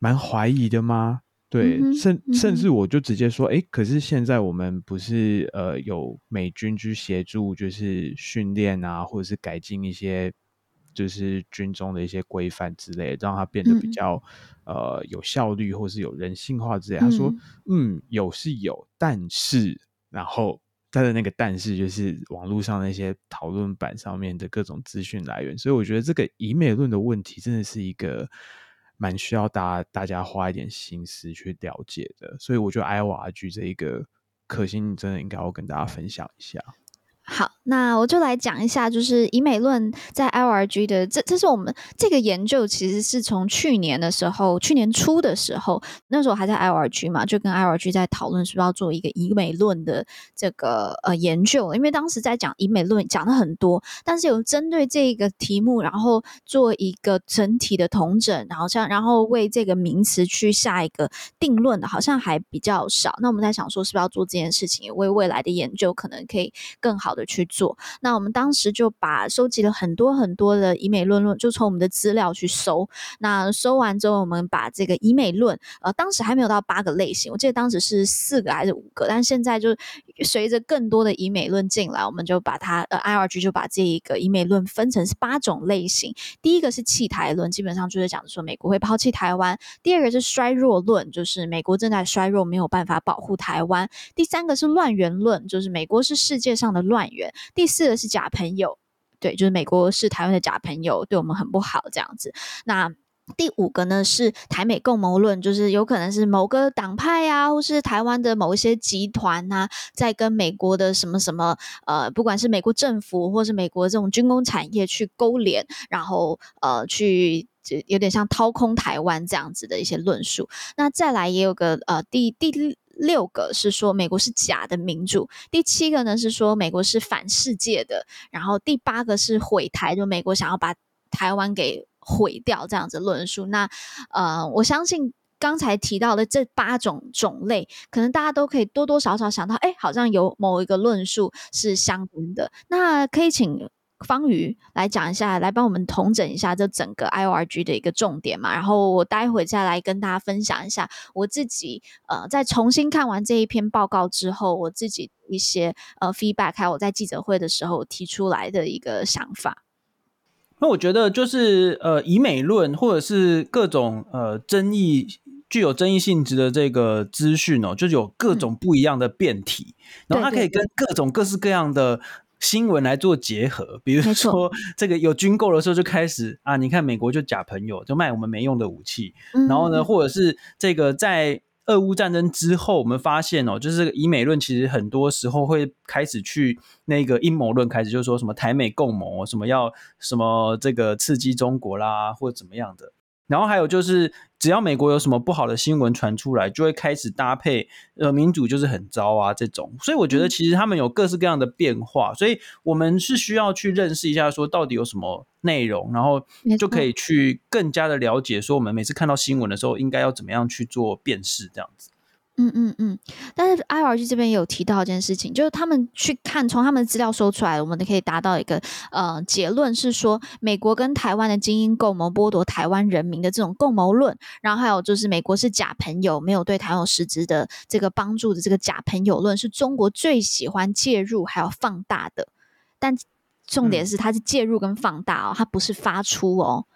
蛮怀疑的吗？对，甚甚至我就直接说，哎，可是现在我们不是呃有美军去协助，就是训练啊，或者是改进一些。就是军中的一些规范之类，让它变得比较、嗯、呃有效率，或是有人性化之类。他说：“嗯，有是有，但是，然后他的那个但是就是网络上那些讨论板上面的各种资讯来源。所以我觉得这个以美论的问题真的是一个蛮需要大家大家花一点心思去了解的。所以我觉得 IORG 这一个可心真的应该要跟大家分享一下。”好，那我就来讲一下，就是以美论在 L R G 的这，这是我们这个研究，其实是从去年的时候，去年初的时候，那时候还在 L R G 嘛，就跟 L R G 在讨论是不是要做一个以美论的这个呃研究，因为当时在讲以美论讲的很多，但是有针对这个题目，然后做一个整体的统整，然后像然后为这个名词去下一个定论的，好像还比较少。那我们在想说，是不是要做这件事情，也为未来的研究可能可以更好的去做，那我们当时就把收集了很多很多的以美论论，就从我们的资料去搜。那搜完之后，我们把这个以美论，呃，当时还没有到八个类型，我记得当时是四个还是五个，但现在就随着更多的以美论进来，我们就把它，呃 I R G 就把这一个以美论分成是八种类型。第一个是弃台论，基本上就是讲说美国会抛弃台湾；第二个是衰弱论，就是美国正在衰弱，没有办法保护台湾；第三个是乱源论，就是美国是世界上的乱。员第四个是假朋友，对，就是美国是台湾的假朋友，对我们很不好这样子。那第五个呢是台美共谋论，就是有可能是某个党派啊，或是台湾的某一些集团啊，在跟美国的什么什么呃，不管是美国政府或是美国这种军工产业去勾连，然后呃去有点像掏空台湾这样子的一些论述。那再来也有个呃第第。六个是说美国是假的民主，第七个呢是说美国是反世界的，然后第八个是毁台，就美国想要把台湾给毁掉这样子论述。那呃，我相信刚才提到的这八种种类，可能大家都可以多多少少想到，哎，好像有某一个论述是相同的。那可以请。方瑜来讲一下，来帮我们统整一下这整个 IORG 的一个重点嘛。然后我待会再来跟大家分享一下我自己呃，在重新看完这一篇报告之后，我自己一些呃 feedback，还有我在记者会的时候提出来的一个想法。那我觉得就是呃，以美论或者是各种呃争议具有争议性质的这个资讯哦，就是有各种不一样的辩题，嗯、然后它可以跟各种各式各样的。新闻来做结合，比如说这个有军购的时候就开始啊，你看美国就假朋友，就卖我们没用的武器。嗯、然后呢，或者是这个在俄乌战争之后，我们发现哦，就是以美论其实很多时候会开始去那个阴谋论开始，就是说什么台美共谋，什么要什么这个刺激中国啦，或者怎么样的。然后还有就是，只要美国有什么不好的新闻传出来，就会开始搭配呃民主就是很糟啊这种。所以我觉得其实他们有各式各样的变化，所以我们是需要去认识一下，说到底有什么内容，然后就可以去更加的了解，说我们每次看到新闻的时候，应该要怎么样去做辨识这样子。嗯嗯嗯，但是 IORG 这边也有提到一件事情，就是他们去看从他们的资料搜出来，我们都可以达到一个呃结论，是说美国跟台湾的精英共谋剥夺台湾人民的这种共谋论，然后还有就是美国是假朋友，没有对台湾有实质的这个帮助的这个假朋友论，是中国最喜欢介入还有放大的，但重点是它是介入跟放大哦，它不是发出哦。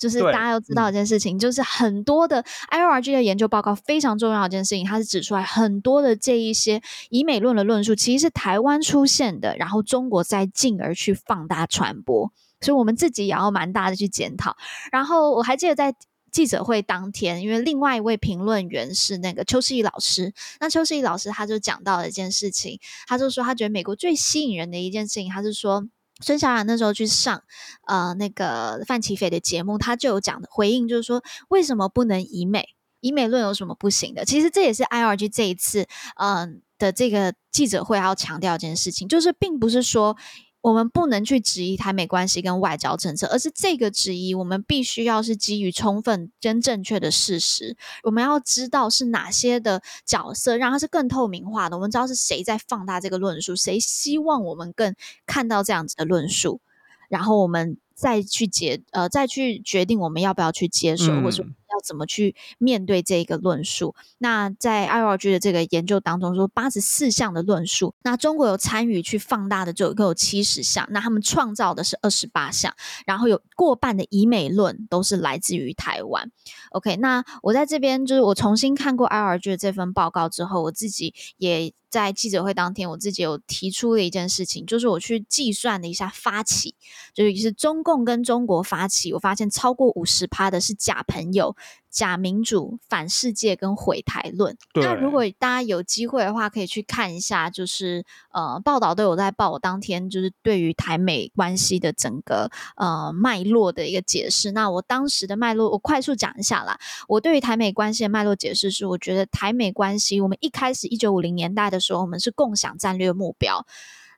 就是大家要知道一件事情，就是很多的 IORG 的研究报告非常重要的一件事情，它是指出来很多的这一些以美论的论述，其实是台湾出现的，然后中国再进而去放大传播，所以我们自己也要蛮大的去检讨。然后我还记得在记者会当天，因为另外一位评论员是那个邱世义老师，那邱世义老师他就讲到了一件事情，他就说他觉得美国最吸引人的一件事情，他是说。孙小雅那时候去上呃那个范奇斐的节目，他就有讲的回应，就是说为什么不能以美？以美论有什么不行的？其实这也是 I R G 这一次嗯、的这个记者会要强调一件事情，就是并不是说。我们不能去质疑台美关系跟外交政策，而是这个质疑，我们必须要是基于充分跟正确的事实。我们要知道是哪些的角色，让它是更透明化的。我们知道是谁在放大这个论述，谁希望我们更看到这样子的论述，然后我们再去决呃再去决定我们要不要去接受，或者。要怎么去面对这个论述？那在 IRG 的这个研究当中说，八十四项的论述，那中国有参与去放大的就有七十项，那他们创造的是二十八项，然后有过半的以美论都是来自于台湾。OK，那我在这边就是我重新看过 IRG 的这份报告之后，我自己也在记者会当天，我自己有提出了一件事情，就是我去计算了一下发起，就是中共跟中国发起，我发现超过五十趴的是假朋友。假民主、反世界跟毁台论。那如果大家有机会的话，可以去看一下，就是呃报道都有在报。我当天就是对于台美关系的整个呃脉络的一个解释。那我当时的脉络，我快速讲一下啦。我对于台美关系的脉络解释是，我觉得台美关系，我们一开始一九五零年代的时候，我们是共享战略目标。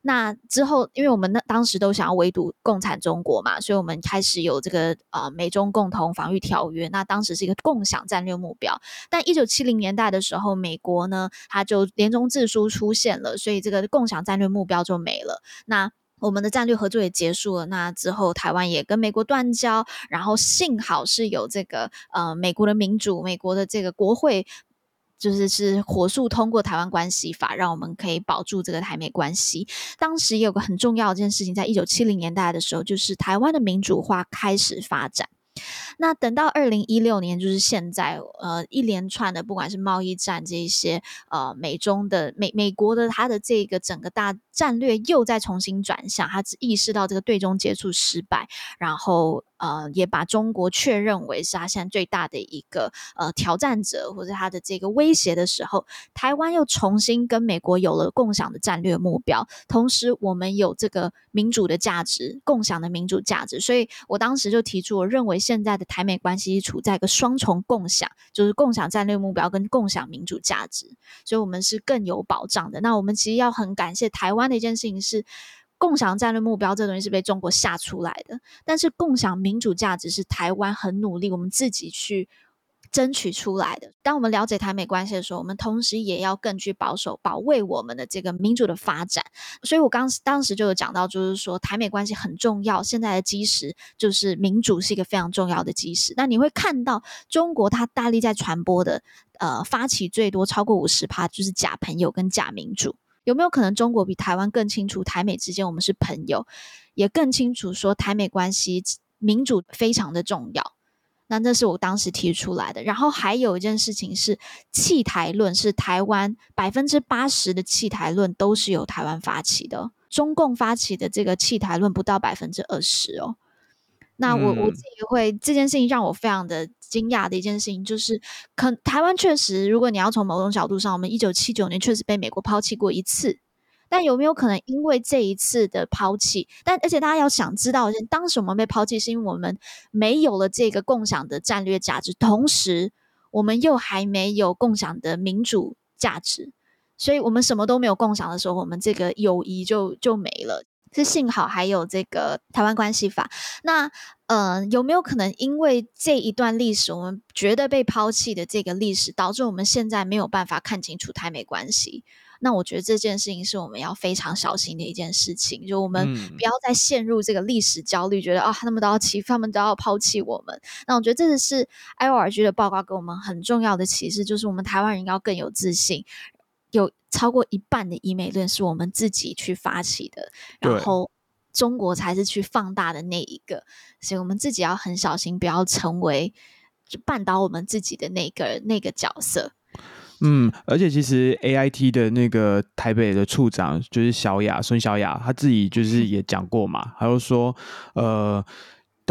那之后，因为我们那当时都想要围堵共产中国嘛，所以我们开始有这个呃美中共同防御条约。那当时是一个共享战略目标，但一九七零年代的时候，美国呢，它就联中制书出现了，所以这个共享战略目标就没了。那我们的战略合作也结束了。那之后，台湾也跟美国断交，然后幸好是有这个呃美国的民主，美国的这个国会。就是是火速通过台湾关系法，让我们可以保住这个台美关系。当时也有个很重要的一件事情，在一九七零年代的时候，就是台湾的民主化开始发展。那等到二零一六年，就是现在，呃，一连串的不管是贸易战这一些，呃，美中的美美国的它的这个整个大战略又再重新转向，他只意识到这个对中接触失败，然后。呃，也把中国确认为是他现在最大的一个呃挑战者，或者他的这个威胁的时候，台湾又重新跟美国有了共享的战略目标，同时我们有这个民主的价值，共享的民主价值，所以我当时就提出，我认为现在的台美关系处在一个双重共享，就是共享战略目标跟共享民主价值，所以我们是更有保障的。那我们其实要很感谢台湾的一件事情是。共享战略目标这东西是被中国吓出来的，但是共享民主价值是台湾很努力，我们自己去争取出来的。当我们了解台美关系的时候，我们同时也要更具保守，保卫我们的这个民主的发展。所以我刚当时就有讲到，就是说台美关系很重要，现在的基石就是民主是一个非常重要的基石。那你会看到中国它大力在传播的，呃，发起最多超过五十趴，就是假朋友跟假民主。有没有可能中国比台湾更清楚台美之间我们是朋友，也更清楚说台美关系民主非常的重要？那这是我当时提出来的。然后还有一件事情是弃台论，是台湾百分之八十的弃台论都是由台湾发起的，中共发起的这个弃台论不到百分之二十哦。那我我自己会这件事情让我非常的惊讶的一件事情，就是可台湾确实，如果你要从某种角度上，我们一九七九年确实被美国抛弃过一次，但有没有可能因为这一次的抛弃，但而且大家要想知道，当时我们被抛弃是因为我们没有了这个共享的战略价值，同时我们又还没有共享的民主价值，所以我们什么都没有共享的时候，我们这个友谊就就没了。是幸好还有这个台湾关系法，那呃有没有可能因为这一段历史，我们觉得被抛弃的这个历史，导致我们现在没有办法看清楚台美关系？那我觉得这件事情是我们要非常小心的一件事情，就我们不要再陷入这个历史焦虑，觉得啊他们都要欺负，他们都要抛弃我们。那我觉得这是 IORG 的报告给我们很重要的启示，就是我们台湾人要更有自信。有超过一半的医美论是我们自己去发起的，然后中国才是去放大的那一个，所以我们自己要很小心，不要成为就绊倒我们自己的那个那个角色。嗯，而且其实 AIT 的那个台北的处长就是小雅孙小雅，他自己就是也讲过嘛，他就说呃。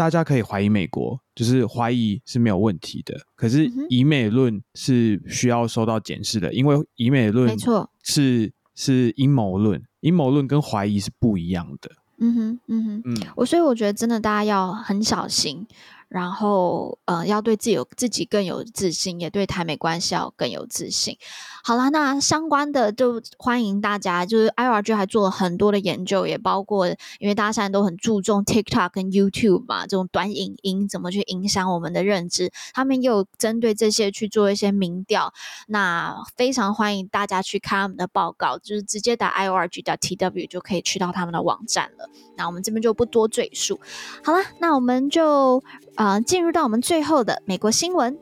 大家可以怀疑美国，就是怀疑是没有问题的。可是以美论是需要受到检视的，因为以美论没错是是阴谋论，阴谋论跟怀疑是不一样的。嗯哼，嗯哼，嗯，我所以我觉得真的大家要很小心。然后，呃，要对自己有自己更有自信，也对台美关系要更有自信。好啦，那相关的就欢迎大家，就是 IRG 还做了很多的研究，也包括因为大家现在都很注重 TikTok 跟 YouTube 嘛，这种短影音怎么去影响我们的认知，他们又针对这些去做一些民调。那非常欢迎大家去看他们的报告，就是直接打 IORG.TW 就可以去到他们的网站了。那我们这边就不多赘述。好啦，那我们就。啊，进入到我们最后的美国新闻。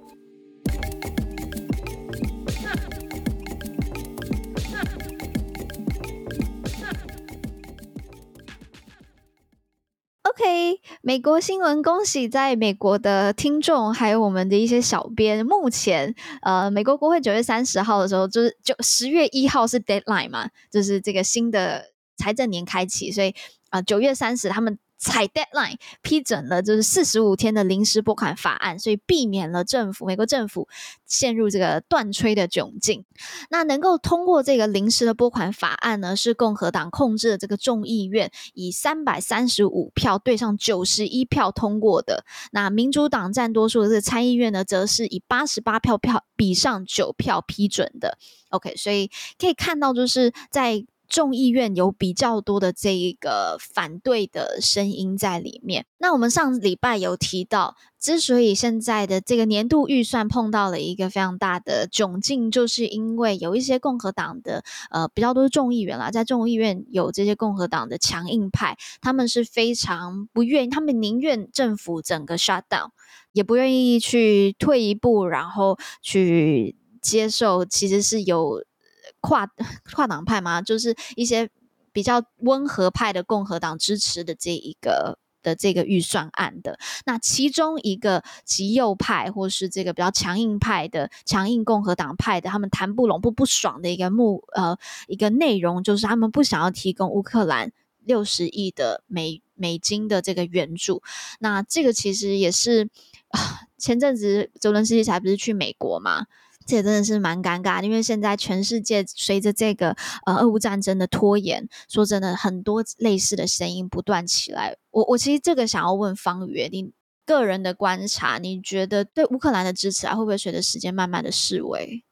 OK，美国新闻，恭喜在美国的听众，还有我们的一些小编。目前，呃，美国国会九月三十号的时候，就是九十月一号是 deadline 嘛，就是这个新的财政年开启，所以啊，九月三十他们。踩 deadline 批准了，就是四十五天的临时拨款法案，所以避免了政府美国政府陷入这个断炊的窘境。那能够通过这个临时的拨款法案呢，是共和党控制的这个众议院以三百三十五票对上九十一票通过的。那民主党占多数的这个参议院呢，则是以八十八票票比上九票批准的。OK，所以可以看到就是在。众议院有比较多的这一个反对的声音在里面。那我们上礼拜有提到，之所以现在的这个年度预算碰到了一个非常大的窘境，就是因为有一些共和党的呃比较多的众议员啦，在众议院有这些共和党的强硬派，他们是非常不愿意，他们宁愿政府整个 shut down，也不愿意去退一步，然后去接受其实是有。跨 跨党派嘛，就是一些比较温和派的共和党支持的这一个的这个预算案的。那其中一个极右派或是这个比较强硬派的强硬共和党派的，他们谈不拢不不爽的一个目呃一个内容，就是他们不想要提供乌克兰六十亿的美美金的这个援助。那这个其实也是啊，前阵子泽伦斯基才不是去美国嘛？这真的是蛮尴尬，因为现在全世界随着这个呃俄乌战争的拖延，说真的，很多类似的声音不断起来。我我其实这个想要问方宇，你个人的观察，你觉得对乌克兰的支持啊，会不会随着时间慢慢的式微？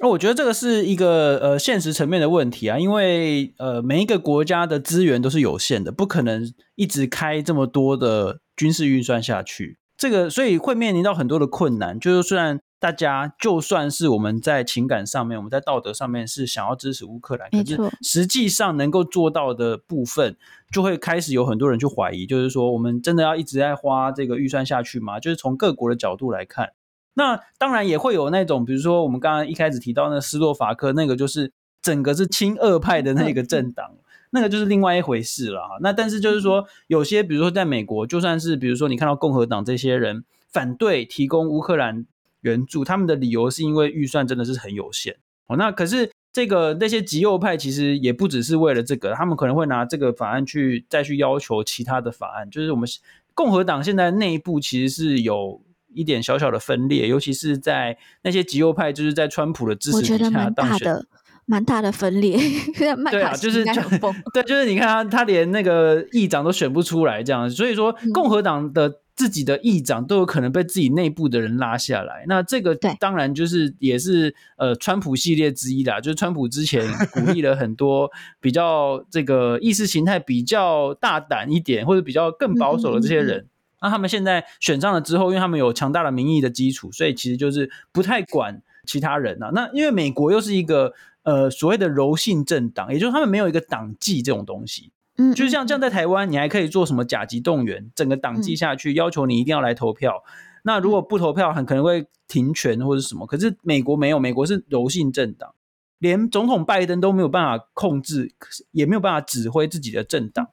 那我觉得这个是一个呃现实层面的问题啊，因为呃每一个国家的资源都是有限的，不可能一直开这么多的军事预算下去。这个所以会面临到很多的困难，就是虽然。大家就算是我们在情感上面，我们在道德上面是想要支持乌克兰，可是实际上能够做到的部分，就会开始有很多人去怀疑，就是说我们真的要一直在花这个预算下去吗？就是从各国的角度来看，那当然也会有那种，比如说我们刚刚一开始提到那斯洛伐克那个，就是整个是亲俄派的那个政党，那个就是另外一回事了哈。那但是就是说，有些比如说在美国，就算是比如说你看到共和党这些人反对提供乌克兰。援助他们的理由是因为预算真的是很有限哦。那可是这个那些极右派其实也不只是为了这个，他们可能会拿这个法案去再去要求其他的法案。就是我们共和党现在内部其实是有一点小小的分裂，尤其是在那些极右派就是在川普的支持底下当选，蛮大的，蛮大的分裂。对啊，就是 对，就是你看他他连那个议长都选不出来这样，所以说共和党的。自己的议长都有可能被自己内部的人拉下来，那这个当然就是也是呃川普系列之一啦，就是川普之前鼓励了很多比较这个意识形态比较大胆一点或者比较更保守的这些人，那他们现在选上了之后，因为他们有强大的民意的基础，所以其实就是不太管其他人啊。那因为美国又是一个呃所谓的柔性政党，也就是他们没有一个党纪这种东西。嗯，就是像这样，在台湾，你还可以做什么甲级动员，整个党纪下去，要求你一定要来投票。那如果不投票，很可能会停权或者什么。可是美国没有，美国是柔性政党，连总统拜登都没有办法控制，也没有办法指挥自己的政党，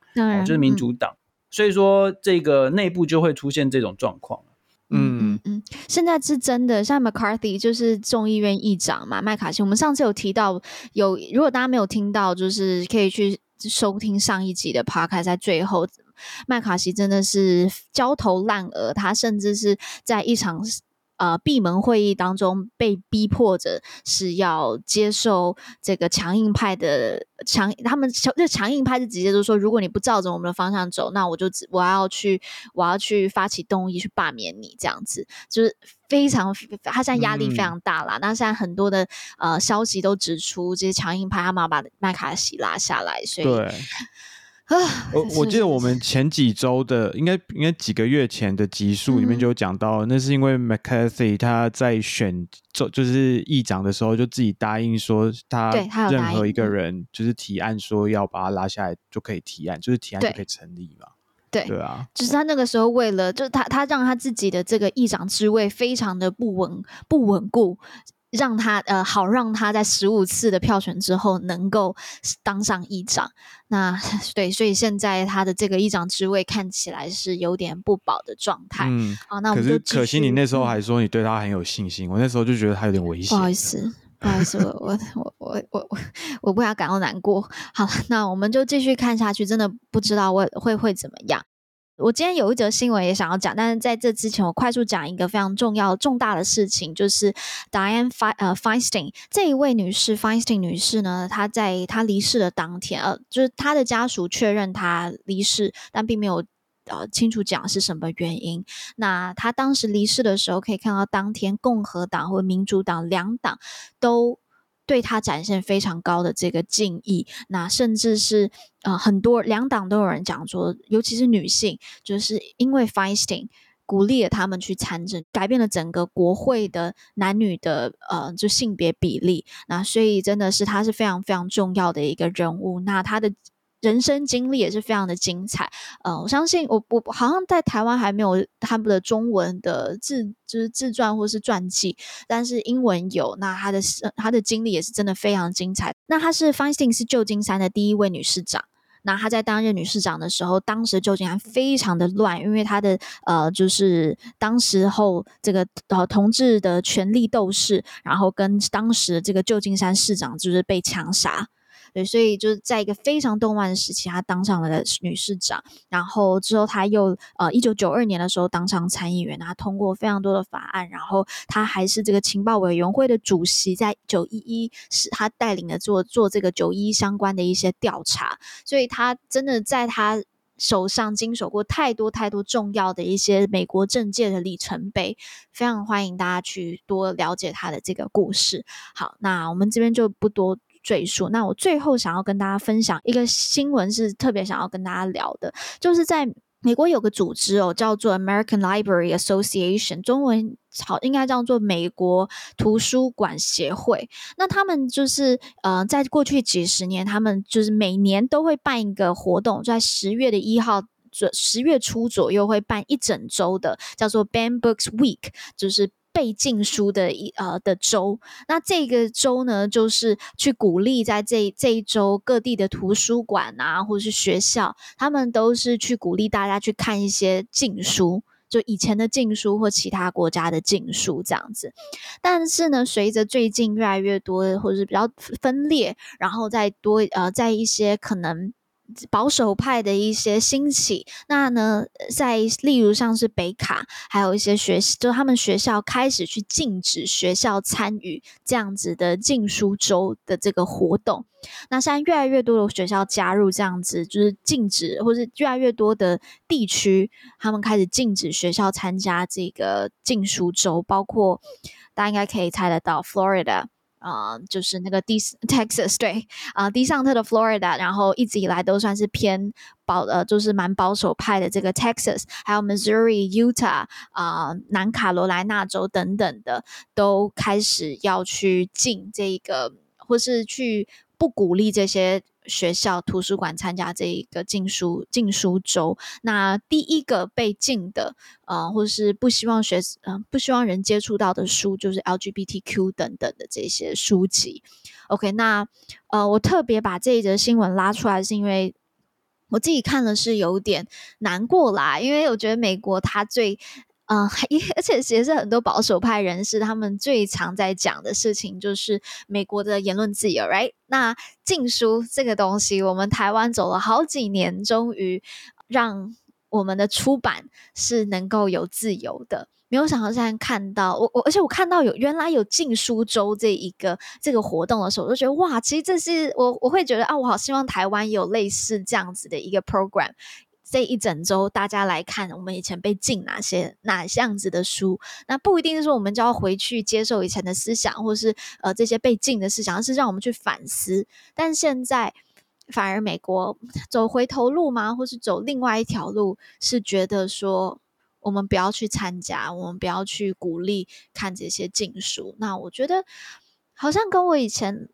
就是民主党。所以说，这个内部就会出现这种状况。嗯嗯嗯，现在是真的，像 McCarthy 就是众议院议长嘛，麦卡锡。我们上次有提到，有如果大家没有听到，就是可以去。收听上一集的 Podcast，在最后，麦卡锡真的是焦头烂额，他甚至是在一场呃闭门会议当中被逼迫着是要接受这个强硬派的强，他们强就强硬派是直接就说，如果你不照着我们的方向走，那我就我要去我要去发起动议去罢免你，这样子就是。非常，他现在压力非常大啦。那、嗯、现在很多的呃消息都指出，这些强硬派他们要把麦卡锡拉下来，所以我我记得我们前几周的，应该应该几个月前的集数里面就有讲到、嗯，那是因为 McCarthy 他在选就就是议长的时候，就自己答应说他任何一个人就是提案说要把他拉下来就可以提案，就是提案就可以成立嘛。对，对啊，就是他那个时候为了，就是他他让他自己的这个议长之位非常的不稳不稳固，让他呃，好让他在十五次的票选之后能够当上议长。那对，所以现在他的这个议长职位看起来是有点不保的状态。嗯，好，那我们就可是可惜你那时候还说你对他很有信心，嗯、我那时候就觉得他有点危险。不好意思，不好意思，我我我我我我我不要感到难过。好了，那我们就继续看下去，真的不知道会会会怎么样。我今天有一则新闻也想要讲，但是在这之前，我快速讲一个非常重要、重大的事情，就是 Diane Fe 呃 Feinstein 这一位女士，Feinstein 女士呢，她在她离世的当天，呃，就是她的家属确认她离世，但并没有呃清楚讲是什么原因。那她当时离世的时候，可以看到当天共和党或民主党两党都。对他展现非常高的这个敬意，那甚至是呃很多两党都有人讲说，尤其是女性，就是因为 Feinstein 鼓励了他们去参政，改变了整个国会的男女的呃就性别比例，那所以真的是他是非常非常重要的一个人物，那他的。人生经历也是非常的精彩，呃，我相信我我好像在台湾还没有他们的中文的自就是自传或是传记，但是英文有。那他的他的经历也是真的非常精彩。那他是 Feinstein 是旧金山的第一位女市长。那他在担任女市长的时候，当时旧金山非常的乱，因为他的呃就是当时候这个呃同志的权力斗士，然后跟当时这个旧金山市长就是被枪杀。对，所以就是在一个非常动乱的时期，她当上了女市长。然后之后，她又呃，一九九二年的时候当上参议员，她通过非常多的法案。然后，她还是这个情报委员会的主席，在九一一是她带领的做做这个九一一相关的一些调查。所以，她真的在她手上经手过太多太多重要的一些美国政界的里程碑。非常欢迎大家去多了解她的这个故事。好，那我们这边就不多。赘述。那我最后想要跟大家分享一个新闻，是特别想要跟大家聊的，就是在美国有个组织哦，叫做 American Library Association，中文好应该叫做美国图书馆协会。那他们就是呃，在过去几十年，他们就是每年都会办一个活动，在十月的一号，十月初左右会办一整周的，叫做 Ban Books Week，就是。被禁书的一呃的州，那这个州呢，就是去鼓励在这这一州各地的图书馆啊，或者是学校，他们都是去鼓励大家去看一些禁书，就以前的禁书或其他国家的禁书这样子。但是呢，随着最近越来越多，或者是比较分裂，然后再多呃，在一些可能。保守派的一些兴起，那呢，在例如像是北卡，还有一些学，就他们学校开始去禁止学校参与这样子的禁书周的这个活动。那现在越来越多的学校加入这样子，就是禁止，或是越来越多的地区，他们开始禁止学校参加这个禁书周，包括大家应该可以猜得到，Florida。啊、就是那个 D Texas 对啊，迪、呃、尚特的 Florida，然后一直以来都算是偏保呃，就是蛮保守派的这个 Texas，还有 Missouri、Utah 啊、南卡罗来纳州等等的，都开始要去进这个，或是去不鼓励这些。学校图书馆参加这一个禁书禁书周，那第一个被禁的，呃，或是不希望学，嗯、不希望人接触到的书，就是 LGBTQ 等等的这些书籍。OK，那呃，我特别把这一则新闻拉出来，是因为我自己看了是有点难过啦，因为我觉得美国它最。嗯，而且也是很多保守派人士他们最常在讲的事情，就是美国的言论自由，right？那禁书这个东西，我们台湾走了好几年，终于让我们的出版是能够有自由的。没有想到现在看到我我，而且我看到有原来有禁书周这一个这个活动的时候，我就觉得哇，其实这是我我会觉得啊，我好希望台湾有类似这样子的一个 program。这一整周，大家来看我们以前被禁哪些哪样子的书，那不一定是说我们就要回去接受以前的思想，或是呃这些被禁的思想，而是让我们去反思。但现在反而美国走回头路吗？或是走另外一条路，是觉得说我们不要去参加，我们不要去鼓励看这些禁书。那我觉得好像跟我以前。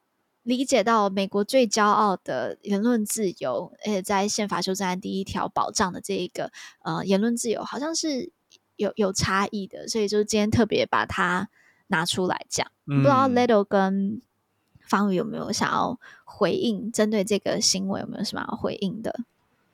理解到美国最骄傲的言论自由，而且在宪法修正案第一条保障的这一个呃言论自由，好像是有有差异的，所以就是今天特别把它拿出来讲。嗯、不知道 Little 跟方宇有没有想要回应？针对这个新闻有没有什么要回应的？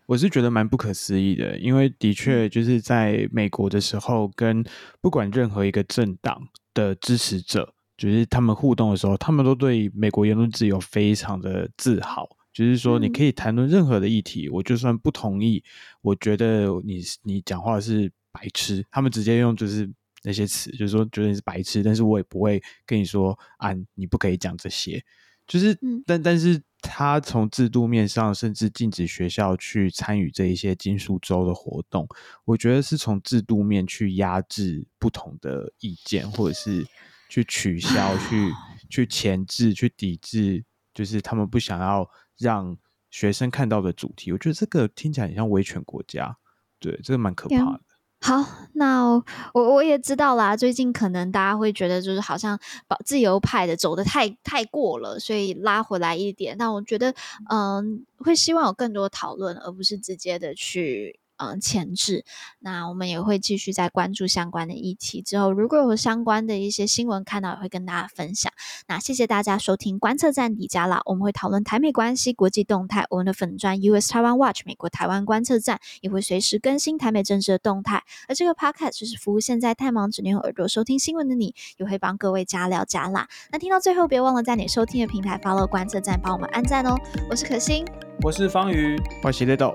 我是觉得蛮不可思议的，因为的确就是在美国的时候，跟不管任何一个政党的支持者，就是他们互动的时候，他们都对美国言论自由非常的自豪。就是说，你可以谈论任何的议题，我就算不同意，我觉得你你讲话是白痴，他们直接用就是那些词，就是说觉得你是白痴，但是我也不会跟你说啊，你不可以讲这些。就是，但但是他从制度面上，甚至禁止学校去参与这一些金属周的活动，我觉得是从制度面去压制不同的意见，或者是去取消、去去钳制、去抵制，就是他们不想要。让学生看到的主题，我觉得这个听起来很像威权国家，对，这个蛮可怕的。好，那我我也知道啦，最近可能大家会觉得就是好像把自由派的走的太太过了，所以拉回来一点。那我觉得，嗯，会希望有更多讨论，而不是直接的去。嗯，前置。那我们也会继续在关注相关的议题。之后如果有相关的一些新闻看到，也会跟大家分享。那谢谢大家收听观测站底加啦，我们会讨论台美关系、国际动态。我们的粉专 US Taiwan Watch 美国台湾观测站也会随时更新台美政治的动态。而这个 Podcast 就是服务现在太忙只能用耳朵收听新闻的你，也会帮各位加料加辣。那听到最后，别忘了在你收听的平台 follow 观测站，帮我们按赞哦。我是可心，我是方瑜，我是雷豆。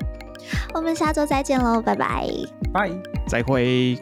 我们下周再见喽拜拜。拜。再会。